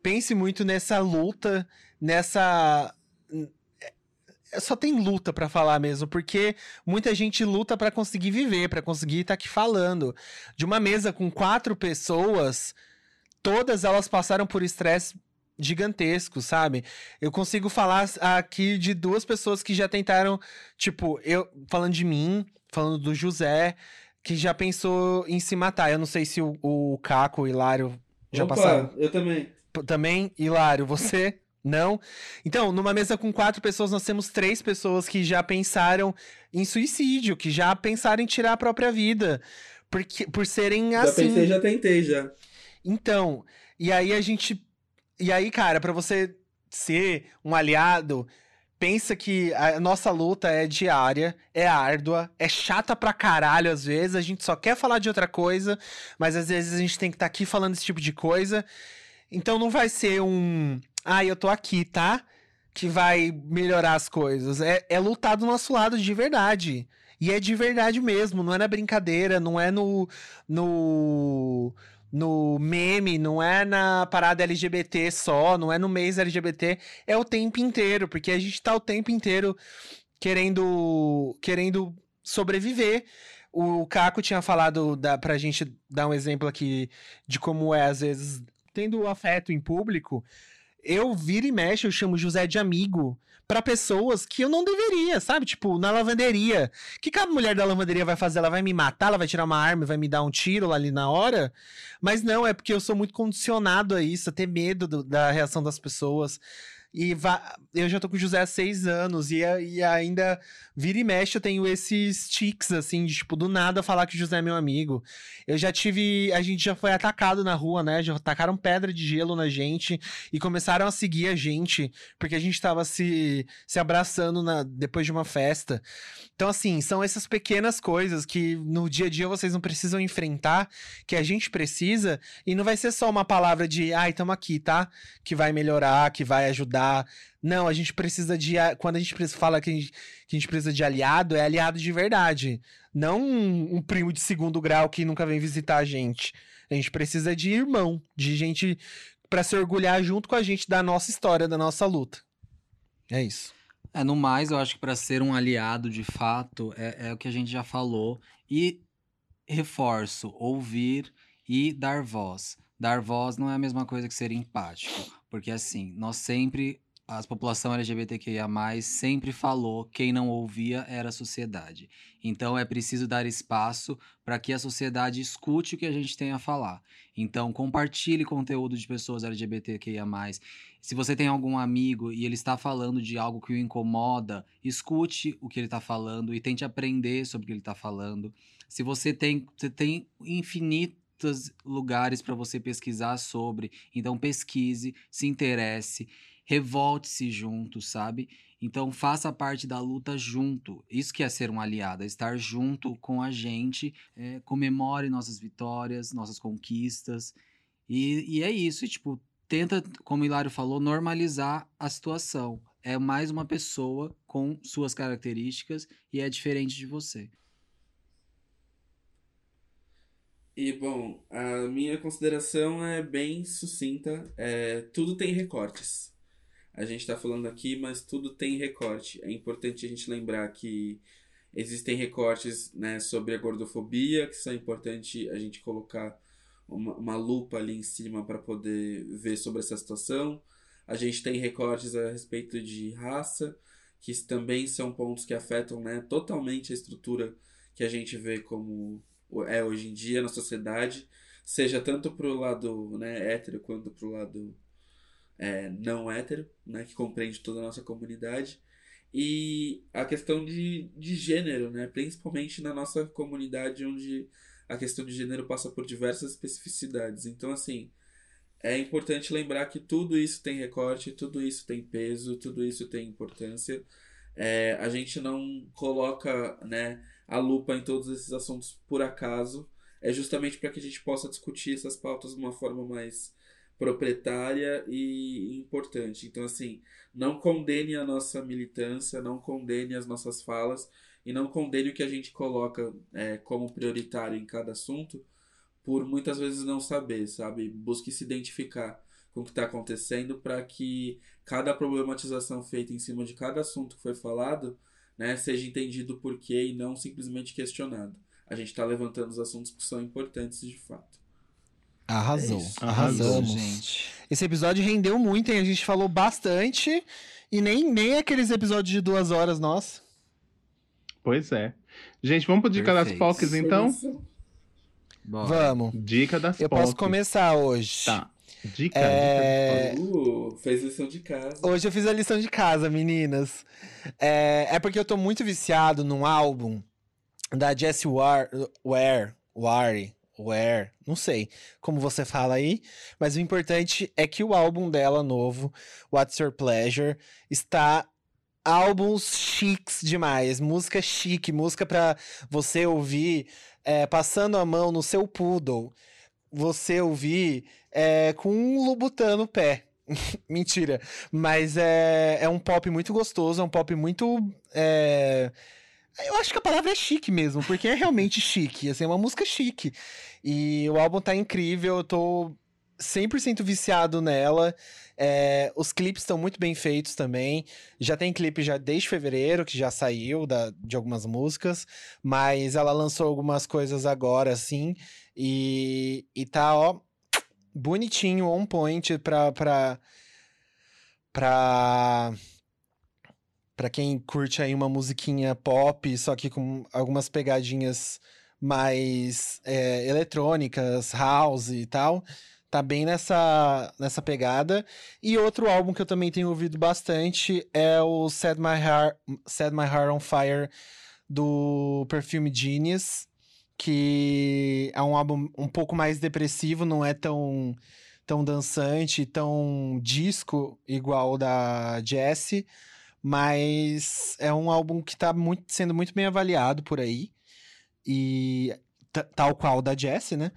pense muito nessa luta, nessa é, só tem luta para falar mesmo, porque muita gente luta para conseguir viver, para conseguir estar tá aqui falando. De uma mesa com quatro pessoas, todas elas passaram por estresse gigantesco, sabe? Eu consigo falar aqui de duas pessoas que já tentaram, tipo, eu falando de mim, falando do José, que já pensou em se matar. Eu não sei se o, o Caco, o Hilário já Opa, passaram. Eu também. Também, Hilário, você? [laughs] Não? Então, numa mesa com quatro pessoas, nós temos três pessoas que já pensaram em suicídio, que já pensaram em tirar a própria vida. Porque, por serem assim. Já pensei, já tentei, já. Então, e aí a gente e aí, cara, para você ser um aliado, pensa que a nossa luta é diária, é árdua, é chata pra caralho às vezes, a gente só quer falar de outra coisa, mas às vezes a gente tem que estar tá aqui falando esse tipo de coisa. Então não vai ser um, ah, eu tô aqui, tá? Que vai melhorar as coisas. É, é lutar do nosso lado de verdade. E é de verdade mesmo, não é na brincadeira, não é no. no no meme, não é na parada LGBT só, não é no mês LGBT, é o tempo inteiro, porque a gente tá o tempo inteiro querendo querendo sobreviver. O Caco tinha falado da, pra gente dar um exemplo aqui de como é, às vezes, tendo afeto em público. Eu viro e mexe, eu chamo José de amigo para pessoas que eu não deveria, sabe? Tipo, na lavanderia. O que, que a mulher da lavanderia vai fazer? Ela vai me matar, ela vai tirar uma arma vai me dar um tiro ali na hora? Mas não, é porque eu sou muito condicionado a isso, a ter medo do, da reação das pessoas. E eu já tô com o José há seis anos e, e ainda vira e mexe eu tenho esses tics, assim, de tipo, do nada falar que o José é meu amigo. Eu já tive. A gente já foi atacado na rua, né? Já tacaram pedra de gelo na gente e começaram a seguir a gente porque a gente tava se, se abraçando na, depois de uma festa. Então, assim, são essas pequenas coisas que no dia a dia vocês não precisam enfrentar, que a gente precisa, e não vai ser só uma palavra de, ai, tamo aqui, tá? Que vai melhorar, que vai ajudar ajudar. Não, a gente precisa de. Quando a gente fala que a gente, que a gente precisa de aliado, é aliado de verdade. Não um, um primo de segundo grau que nunca vem visitar a gente. A gente precisa de irmão, de gente para se orgulhar junto com a gente da nossa história, da nossa luta. É isso. É, no mais, eu acho que para ser um aliado de fato, é, é o que a gente já falou. E reforço, ouvir e dar voz. Dar voz não é a mesma coisa que ser empático, porque assim, nós sempre a população LGBTQIA+, sempre falou quem não ouvia era a sociedade. Então é preciso dar espaço para que a sociedade escute o que a gente tem a falar. Então compartilhe conteúdo de pessoas LGBTQIA+. Se você tem algum amigo e ele está falando de algo que o incomoda, escute o que ele está falando e tente aprender sobre o que ele está falando. Se você tem, você tem infinitos lugares para você pesquisar sobre, então pesquise, se interesse revolte-se junto, sabe? Então faça parte da luta junto. Isso que é ser um aliado, é estar junto com a gente, é, comemore nossas vitórias, nossas conquistas. E, e é isso, e, tipo, tenta, como o Hilário falou, normalizar a situação. É mais uma pessoa com suas características e é diferente de você. E bom, a minha consideração é bem sucinta. É, tudo tem recortes a gente está falando aqui, mas tudo tem recorte. É importante a gente lembrar que existem recortes né, sobre a gordofobia, que são importantes a gente colocar uma, uma lupa ali em cima para poder ver sobre essa situação. A gente tem recortes a respeito de raça, que também são pontos que afetam né, totalmente a estrutura que a gente vê como é hoje em dia na sociedade, seja tanto para o lado né, hétero quanto para o lado é, não hétero, né, que compreende toda a nossa comunidade. E a questão de, de gênero, né, principalmente na nossa comunidade, onde a questão de gênero passa por diversas especificidades. Então, assim, é importante lembrar que tudo isso tem recorte, tudo isso tem peso, tudo isso tem importância. É, a gente não coloca né, a lupa em todos esses assuntos por acaso. É justamente para que a gente possa discutir essas pautas de uma forma mais proprietária e importante. Então, assim, não condene a nossa militância, não condene as nossas falas e não condene o que a gente coloca é, como prioritário em cada assunto, por muitas vezes não saber, sabe? Busque se identificar com o que está acontecendo para que cada problematização feita em cima de cada assunto que foi falado né, seja entendido por quê e não simplesmente questionado. A gente está levantando os assuntos que são importantes de fato. Arrasou. É Arrasamos. gente. Esse episódio rendeu muito, hein? A gente falou bastante. E nem, nem aqueles episódios de duas horas, nossa. Pois é. Gente, vamos pro Dica Perfeito. das Pocs, então? Vamos. Dica das Eu posso começar hoje. Tá. Dica, é... dica uh, fez lição de casa. Hoje eu fiz a lição de casa, meninas. É, é porque eu tô muito viciado num álbum da Jessie Ware, Ware, Ware Where, não sei como você fala aí, mas o importante é que o álbum dela novo, What's Your Pleasure, está álbuns chiques demais, música chique, música para você ouvir é, passando a mão no seu poodle, você ouvir é, com um lubutano no pé. [laughs] Mentira, mas é, é um pop muito gostoso, é um pop muito é, eu acho que a palavra é chique mesmo, porque é realmente [laughs] chique, assim, é uma música chique. E o álbum tá incrível, eu tô 100% viciado nela. É, os clipes estão muito bem feitos também. Já tem clipe já desde fevereiro, que já saiu da, de algumas músicas, mas ela lançou algumas coisas agora, assim, e, e tá, ó, bonitinho, on point pra. pra, pra para quem curte aí uma musiquinha pop, só que com algumas pegadinhas mais é, eletrônicas, house e tal, tá bem nessa, nessa pegada. E outro álbum que eu também tenho ouvido bastante é o Set My Heart, Set My Heart on Fire do Perfume Genius, que é um álbum um pouco mais depressivo, não é tão tão dançante, tão disco igual da Jessie, mas é um álbum que está muito, sendo muito bem avaliado por aí. E tal qual da Jessie, né?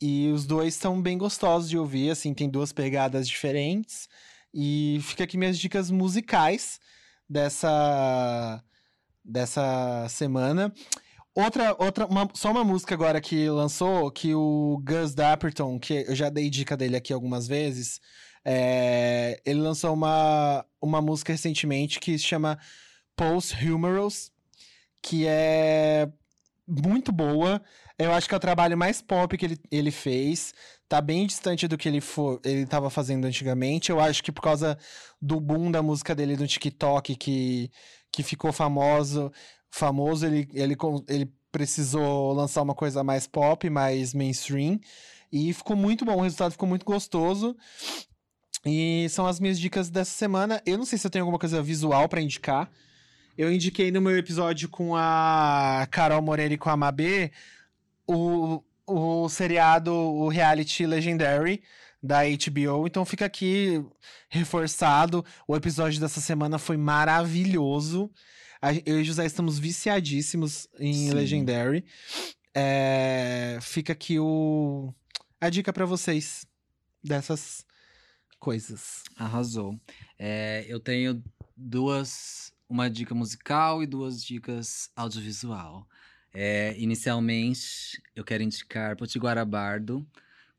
E os dois são bem gostosos de ouvir, assim, tem duas pegadas diferentes. E fica aqui minhas dicas musicais dessa, dessa semana. Outra, outra uma, só uma música agora que lançou, que o Gus Dapperton, que eu já dei dica dele aqui algumas vezes, é, ele lançou uma, uma música recentemente que se chama Post Humorous, que é muito boa. Eu acho que é o trabalho mais pop que ele, ele fez. Tá bem distante do que ele for, ele estava fazendo antigamente. Eu acho que por causa do boom da música dele no TikTok, que, que ficou famoso, famoso ele, ele, ele precisou lançar uma coisa mais pop, mais mainstream. E ficou muito bom, o resultado ficou muito gostoso. E são as minhas dicas dessa semana. Eu não sei se eu tenho alguma coisa visual para indicar. Eu indiquei no meu episódio com a Carol Moreira e com a Mabê o, o seriado, o reality Legendary da HBO. Então fica aqui reforçado. O episódio dessa semana foi maravilhoso. Eu e José estamos viciadíssimos em Sim. Legendary. É, fica aqui o, a dica para vocês dessas coisas. Arrasou. É, eu tenho duas, uma dica musical e duas dicas audiovisual. É, inicialmente, eu quero indicar Potiguara Bardo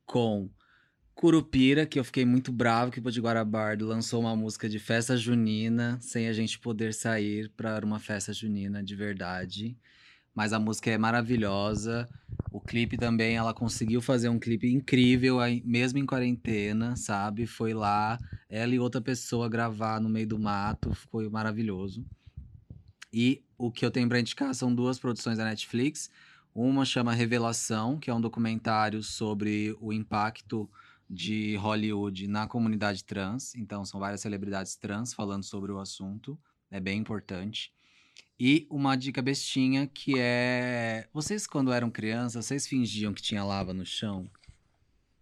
com Curupira, que eu fiquei muito bravo que Potiguara Bardo lançou uma música de festa junina sem a gente poder sair para uma festa junina de verdade. Mas a música é maravilhosa. O clipe também, ela conseguiu fazer um clipe incrível, mesmo em quarentena, sabe? Foi lá, ela e outra pessoa gravar no meio do mato, foi maravilhoso. E o que eu tenho para indicar são duas produções da Netflix. Uma chama Revelação, que é um documentário sobre o impacto de Hollywood na comunidade trans. Então, são várias celebridades trans falando sobre o assunto. É bem importante. E uma dica bestinha que é. Vocês, quando eram crianças, vocês fingiam que tinha lava no chão?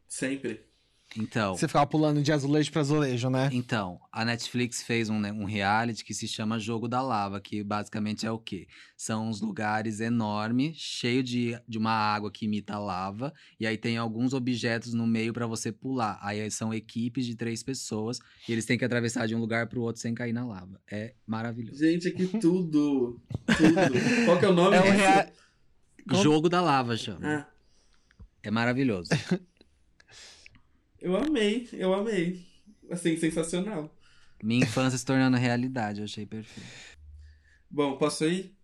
Sempre. Então. Você ficava pulando de azulejo para azulejo, né? Então, a Netflix fez um, né, um reality que se chama Jogo da Lava, que basicamente é o quê? São uns lugares enormes, cheio de, de uma água que imita lava, e aí tem alguns objetos no meio para você pular. Aí são equipes de três pessoas, e eles têm que atravessar de um lugar para o outro sem cair na lava. É maravilhoso. Gente, aqui tudo. tudo. Qual que é o nome? É o rea... Jogo da Lava, chama. Ah. É maravilhoso. [laughs] Eu amei, eu amei. Assim, sensacional. Minha infância se tornando realidade, eu achei perfeito. Bom, posso ir?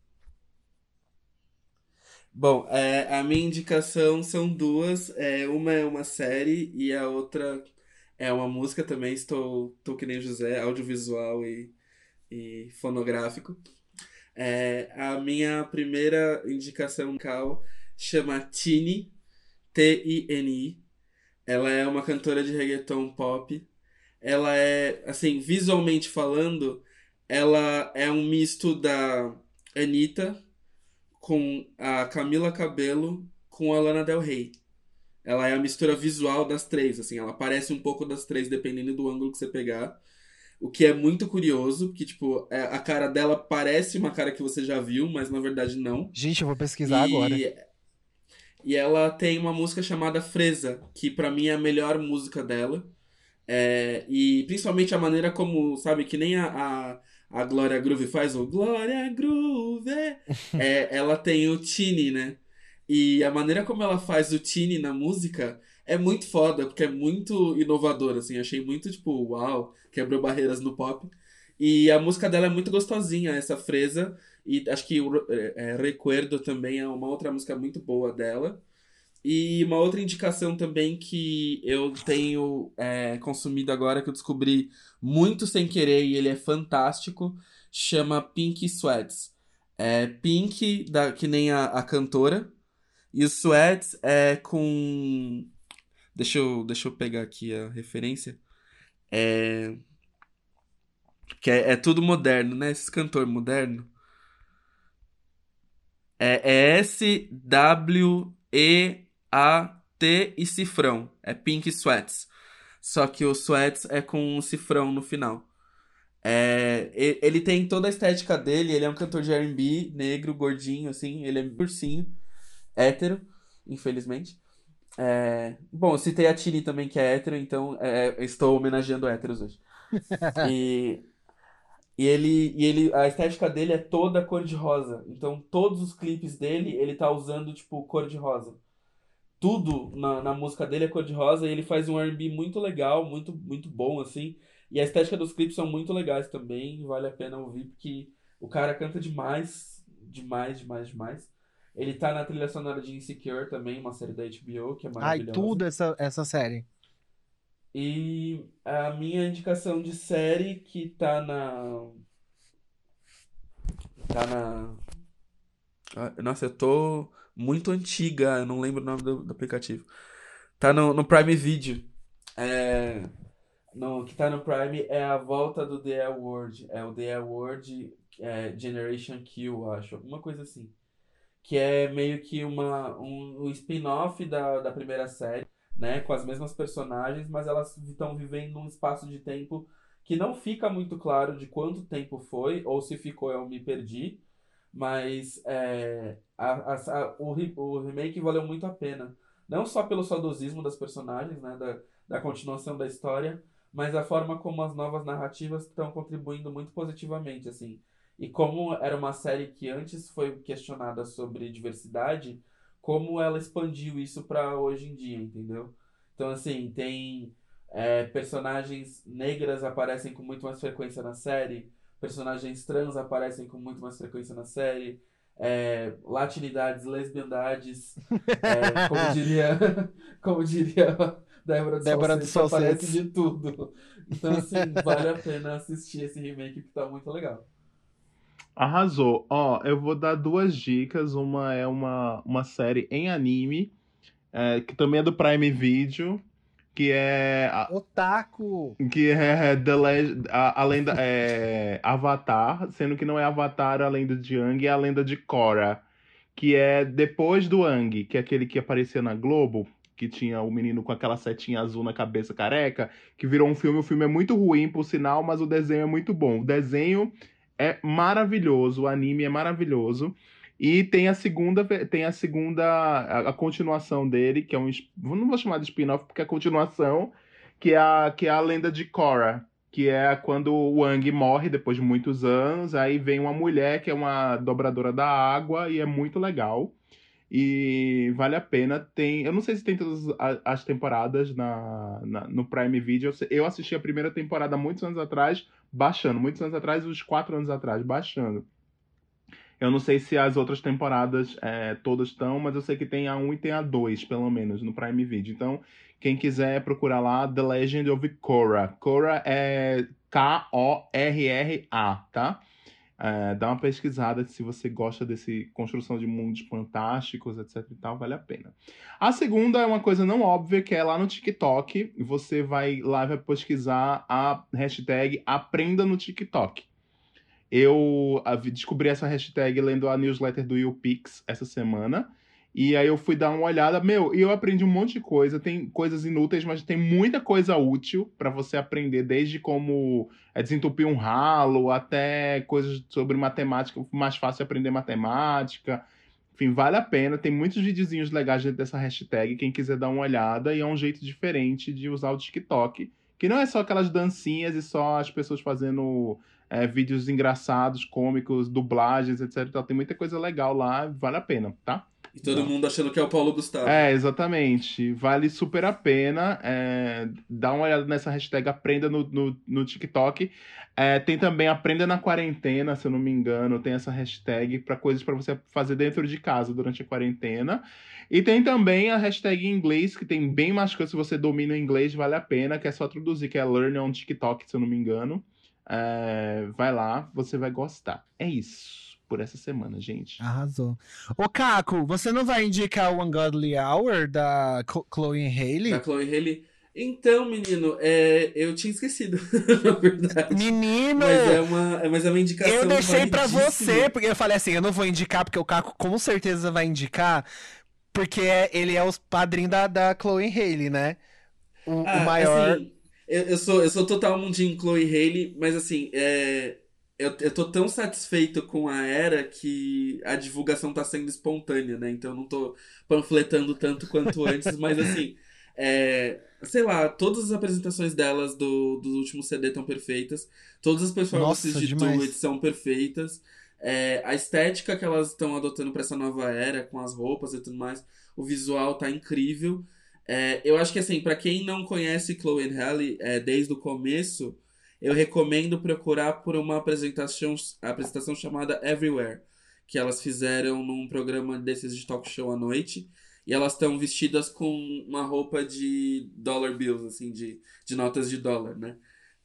Bom, é, a minha indicação são duas. É, uma é uma série e a outra é uma música também. Estou, estou que nem José, audiovisual e, e fonográfico. É, a minha primeira indicação cal chama Tini, T-I-N-I. Ela é uma cantora de reggaeton pop. Ela é, assim, visualmente falando, ela é um misto da Anitta com a Camila Cabello com a Lana Del Rey. Ela é a mistura visual das três, assim, ela parece um pouco das três, dependendo do ângulo que você pegar. O que é muito curioso, porque, tipo, é, a cara dela parece uma cara que você já viu, mas na verdade não. Gente, eu vou pesquisar e... agora. E ela tem uma música chamada Fresa, que para mim é a melhor música dela. É, e principalmente a maneira como, sabe, que nem a, a, a Glória Groove faz o Glória Groove. [laughs] é, ela tem o Tini, né? E a maneira como ela faz o Tini na música é muito foda, porque é muito inovador, assim. Achei muito, tipo, uau, quebrou barreiras no pop. E a música dela é muito gostosinha, essa Fresa. E acho que é, é, Recuerdo também é uma outra música muito boa dela. E uma outra indicação também que eu tenho é, consumido agora, que eu descobri muito sem querer e ele é fantástico, chama Pink Sweats. É Pink, da, que nem a, a cantora, e o Sweats é com. Deixa eu, deixa eu pegar aqui a referência. É. Que é, é tudo moderno, né? Esse cantor moderno. É, é S-W-E-A-T e cifrão. É Pink Sweats. Só que o Sweats é com um cifrão no final. É, ele tem toda a estética dele, ele é um cantor de R&B, negro, gordinho, assim, ele é ursinho, hétero, infelizmente. É, bom, eu citei a Tini também, que é hétero, então é, estou homenageando héteros hoje. [laughs] e, e ele, e ele, a estética dele é toda cor de rosa. Então, todos os clipes dele, ele tá usando, tipo, cor de rosa. Tudo na, na música dele é cor de rosa e ele faz um R&B muito legal, muito, muito bom, assim. E a estética dos clipes são muito legais também, vale a pena ouvir, porque o cara canta demais, demais, demais, demais. Ele tá na trilha sonora de Insecure também, uma série da HBO, que é maravilhosa. Ai, tudo essa, essa série. E a minha indicação de série que tá na. Tá na. Ah, nossa, eu tô muito antiga, eu não lembro o nome do, do aplicativo. Tá no, no Prime Video. É, no, que tá no Prime é a volta do The Award. É o The Award é, Generation Q, acho. Alguma coisa assim. Que é meio que uma, um, um spin-off da, da primeira série né, com as mesmas personagens, mas elas estão vivendo num espaço de tempo que não fica muito claro de quanto tempo foi, ou se ficou eu me perdi, mas é, a, a, o, o remake valeu muito a pena. Não só pelo saudosismo das personagens, né, da, da continuação da história, mas a forma como as novas narrativas estão contribuindo muito positivamente, assim. E como era uma série que antes foi questionada sobre diversidade, como ela expandiu isso para hoje em dia, entendeu? Então, assim, tem é, personagens negras aparecem com muito mais frequência na série, personagens trans aparecem com muito mais frequência na série, é, latinidades, lesbiandades, é, [laughs] como diria, [laughs] como diria Débora de Débora Salsete, aparece de tudo. Então, assim, vale a pena assistir esse remake que tá muito legal. Arrasou. Ó, eu vou dar duas dicas. Uma é uma, uma série em anime, é, que também é do Prime Video, que é. Otaku! Que é The Legend, a, a lenda. É, [laughs] Avatar, sendo que não é Avatar a lenda de Yang, é a lenda de Korra. Que é depois do Ang, que é aquele que aparecia na Globo, que tinha o menino com aquela setinha azul na cabeça careca, que virou um filme. O filme é muito ruim, por sinal, mas o desenho é muito bom. O desenho é maravilhoso, o anime é maravilhoso. E tem a segunda, tem a segunda, a, a continuação dele, que é um, não vou chamar de spin-off porque é a continuação, que é a, que é a lenda de Korra, que é quando o Wang morre depois de muitos anos, aí vem uma mulher que é uma dobradora da água e é muito legal. E vale a pena. Tem, eu não sei se tem todas as temporadas na, na, no Prime Video. Eu assisti a primeira temporada muitos anos atrás, baixando. Muitos anos atrás, uns quatro anos atrás, baixando. Eu não sei se as outras temporadas é, todas estão, mas eu sei que tem a 1 e tem a 2, pelo menos, no Prime Video. Então, quem quiser procurar lá, The Legend of Korra. Korra é K-O-R-R-A, tá? É, dá uma pesquisada se você gosta desse construção de mundos fantásticos, etc e tal, vale a pena. A segunda é uma coisa não óbvia, que é lá no TikTok. Você vai lá e vai pesquisar a hashtag Aprenda no TikTok. Eu descobri essa hashtag lendo a newsletter do YouPix essa semana. E aí eu fui dar uma olhada, meu, e eu aprendi um monte de coisa. Tem coisas inúteis, mas tem muita coisa útil para você aprender, desde como é, desentupir um ralo, até coisas sobre matemática, mais fácil aprender matemática. Enfim, vale a pena. Tem muitos videozinhos legais dentro dessa hashtag, quem quiser dar uma olhada, e é um jeito diferente de usar o TikTok. Que não é só aquelas dancinhas e só as pessoas fazendo é, vídeos engraçados, cômicos, dublagens, etc. Tem muita coisa legal lá, vale a pena, tá? E todo Não. mundo achando que é o Paulo Gustavo. É, exatamente. Vale super a pena. É, dá uma olhada nessa hashtag Aprenda no, no, no TikTok. É, tem também Aprenda na Quarentena, se eu não me engano. Tem essa hashtag para coisas para você fazer dentro de casa durante a quarentena. E tem também a hashtag em inglês, que tem bem mais coisas. Se você domina o inglês, vale a pena, que é só traduzir, que é Learn on TikTok, se eu não me engano. É, vai lá, você vai gostar. É isso por essa semana, gente. Arrasou. Ô, Caco, você não vai indicar o Ungodly Hour da Chloe Haley? Da Chloe Haley? Então, menino, é, eu tinha esquecido, [laughs] na verdade. Menino! Mas é uma, mas é uma indicação. Eu deixei para você, porque eu falei assim: eu não vou indicar, porque o Caco com certeza vai indicar, porque ele é o padrinho da, da Chloe Haley, né? O, ah, o maior. Assim, eu, eu, sou, eu sou total mundinho Chloe Haley, mas assim, é, eu, eu tô tão satisfeito com a era que a divulgação tá sendo espontânea, né? Então eu não tô panfletando tanto quanto [laughs] antes, mas assim, é, sei lá, todas as apresentações delas do, do último CD estão perfeitas. Todas as performances Nossa, de demais. Do It são perfeitas. É, a estética que elas estão adotando para essa nova era, com as roupas e tudo mais, o visual tá incrível. É, eu acho que assim, para quem não conhece Chloe and Halle é, desde o começo, eu recomendo procurar por uma apresentação, apresentação chamada Everywhere, que elas fizeram num programa desses de talk show à noite. E elas estão vestidas com uma roupa de dollar bills, assim, de, de notas de dólar, né?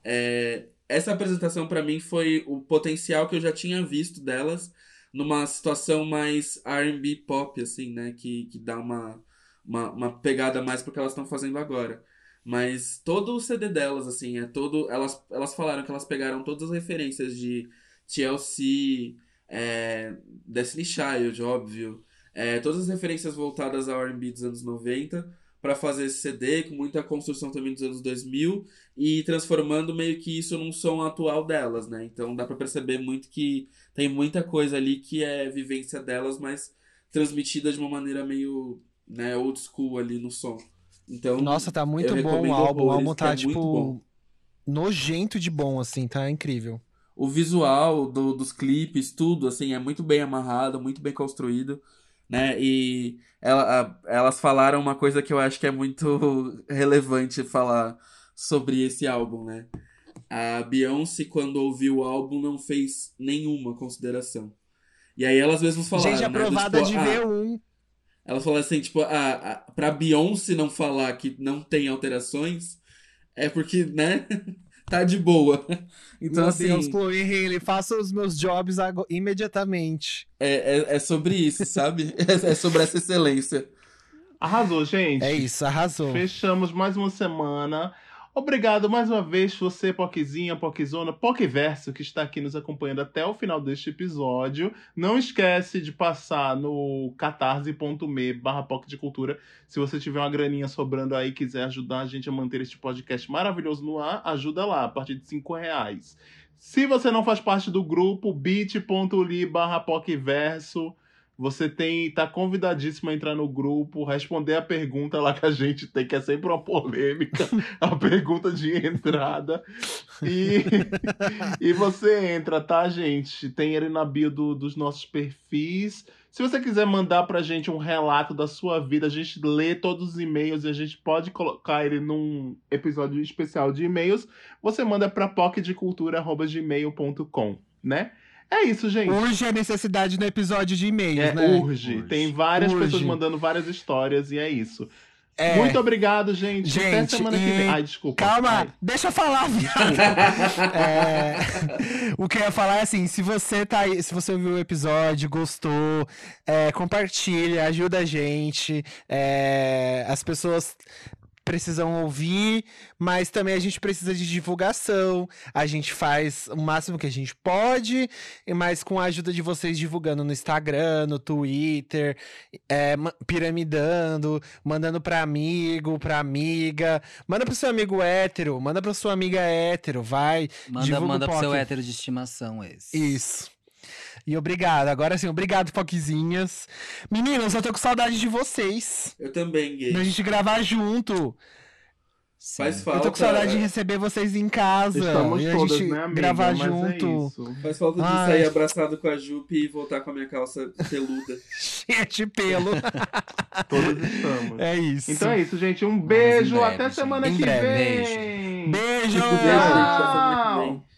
É, essa apresentação para mim foi o potencial que eu já tinha visto delas numa situação mais R&B pop, assim, né? Que, que dá uma, uma, uma pegada mais pro que elas estão fazendo agora. Mas todo o CD delas, assim, é todo... Elas, elas falaram que elas pegaram todas as referências de TLC, é, Destiny Child, óbvio, é, todas as referências voltadas ao R&B dos anos 90 para fazer esse CD, com muita construção também dos anos 2000 e transformando meio que isso num som atual delas, né? Então dá para perceber muito que tem muita coisa ali que é vivência delas, mas transmitida de uma maneira meio, né, old school ali no som. Então, Nossa, tá muito bom o álbum. O álbum tá, é tipo, nojento de bom, assim, tá incrível. O visual do, dos clipes, tudo, assim, é muito bem amarrado, muito bem construído né? E ela, elas falaram uma coisa que eu acho que é muito [laughs] relevante falar sobre esse álbum, né? A Beyoncé, quando ouviu o álbum, não fez nenhuma consideração. E aí elas mesmas falaram. Gente aprovada né? tipo, de ah, ver um. Elas falaram assim, tipo, ah, a, pra Beyoncé não falar que não tem alterações, é porque, né? [laughs] tá de boa. Então, Meu assim. Deus, Chloe Haley, faça os meus jobs imediatamente. É, é, é sobre isso, sabe? [laughs] é, é sobre essa excelência. Arrasou, gente. É isso, arrasou. Fechamos mais uma semana. Obrigado mais uma vez, você, Poquezinha, Poquezona, Poqueverso, que está aqui nos acompanhando até o final deste episódio. Não esquece de passar no catarse.me barra de Cultura. Se você tiver uma graninha sobrando aí e quiser ajudar a gente a manter este podcast maravilhoso no ar, ajuda lá, a partir de 5 reais. Se você não faz parte do grupo, bit.ly barra. Você tem tá convidadíssimo a entrar no grupo, responder a pergunta lá que a gente tem, que é sempre uma polêmica, [laughs] a pergunta de entrada. E, [laughs] e você entra, tá, gente? Tem ele na bio do, dos nossos perfis. Se você quiser mandar pra gente um relato da sua vida, a gente lê todos os e-mails e a gente pode colocar ele num episódio especial de e-mails. Você manda pra pocketcultura.gmail.com, né? É isso, gente. Urge a necessidade no episódio de e-mails, é, né? Urge. urge. Tem várias urge. pessoas mandando várias histórias e é isso. É. Muito obrigado, gente. gente Até semana e... que vem. Ai, desculpa. Calma, Ai. deixa eu falar, é... [laughs] O que eu ia falar é assim: se você tá aí, se você ouviu o episódio, gostou, é, compartilha, ajuda a gente. É, as pessoas precisam ouvir, mas também a gente precisa de divulgação. A gente faz o máximo que a gente pode, mas com a ajuda de vocês divulgando no Instagram, no Twitter, é, piramidando, mandando para amigo, para amiga, manda pro seu amigo hétero, manda pra sua amiga hétero, vai. Manda, manda pro seu hétero de estimação esse. Isso. E obrigado. Agora sim, obrigado, Foquezinhas. Meninas, eu tô com saudade de vocês. Eu também, gay. Pra gente gravar junto. Faz falta. Eu tô com saudade de receber vocês em casa. Estamos e todas, a gente né, amiga? gravar Mas é junto. É Faz falta de Ai. sair abraçado com a Jupe e voltar com a minha calça peluda. [laughs] Cheia de pelo. [laughs] Todas estamos. É isso. Então é isso, gente. Um beijo. Breve, Até semana gente. que vem. Beijo. Beijo.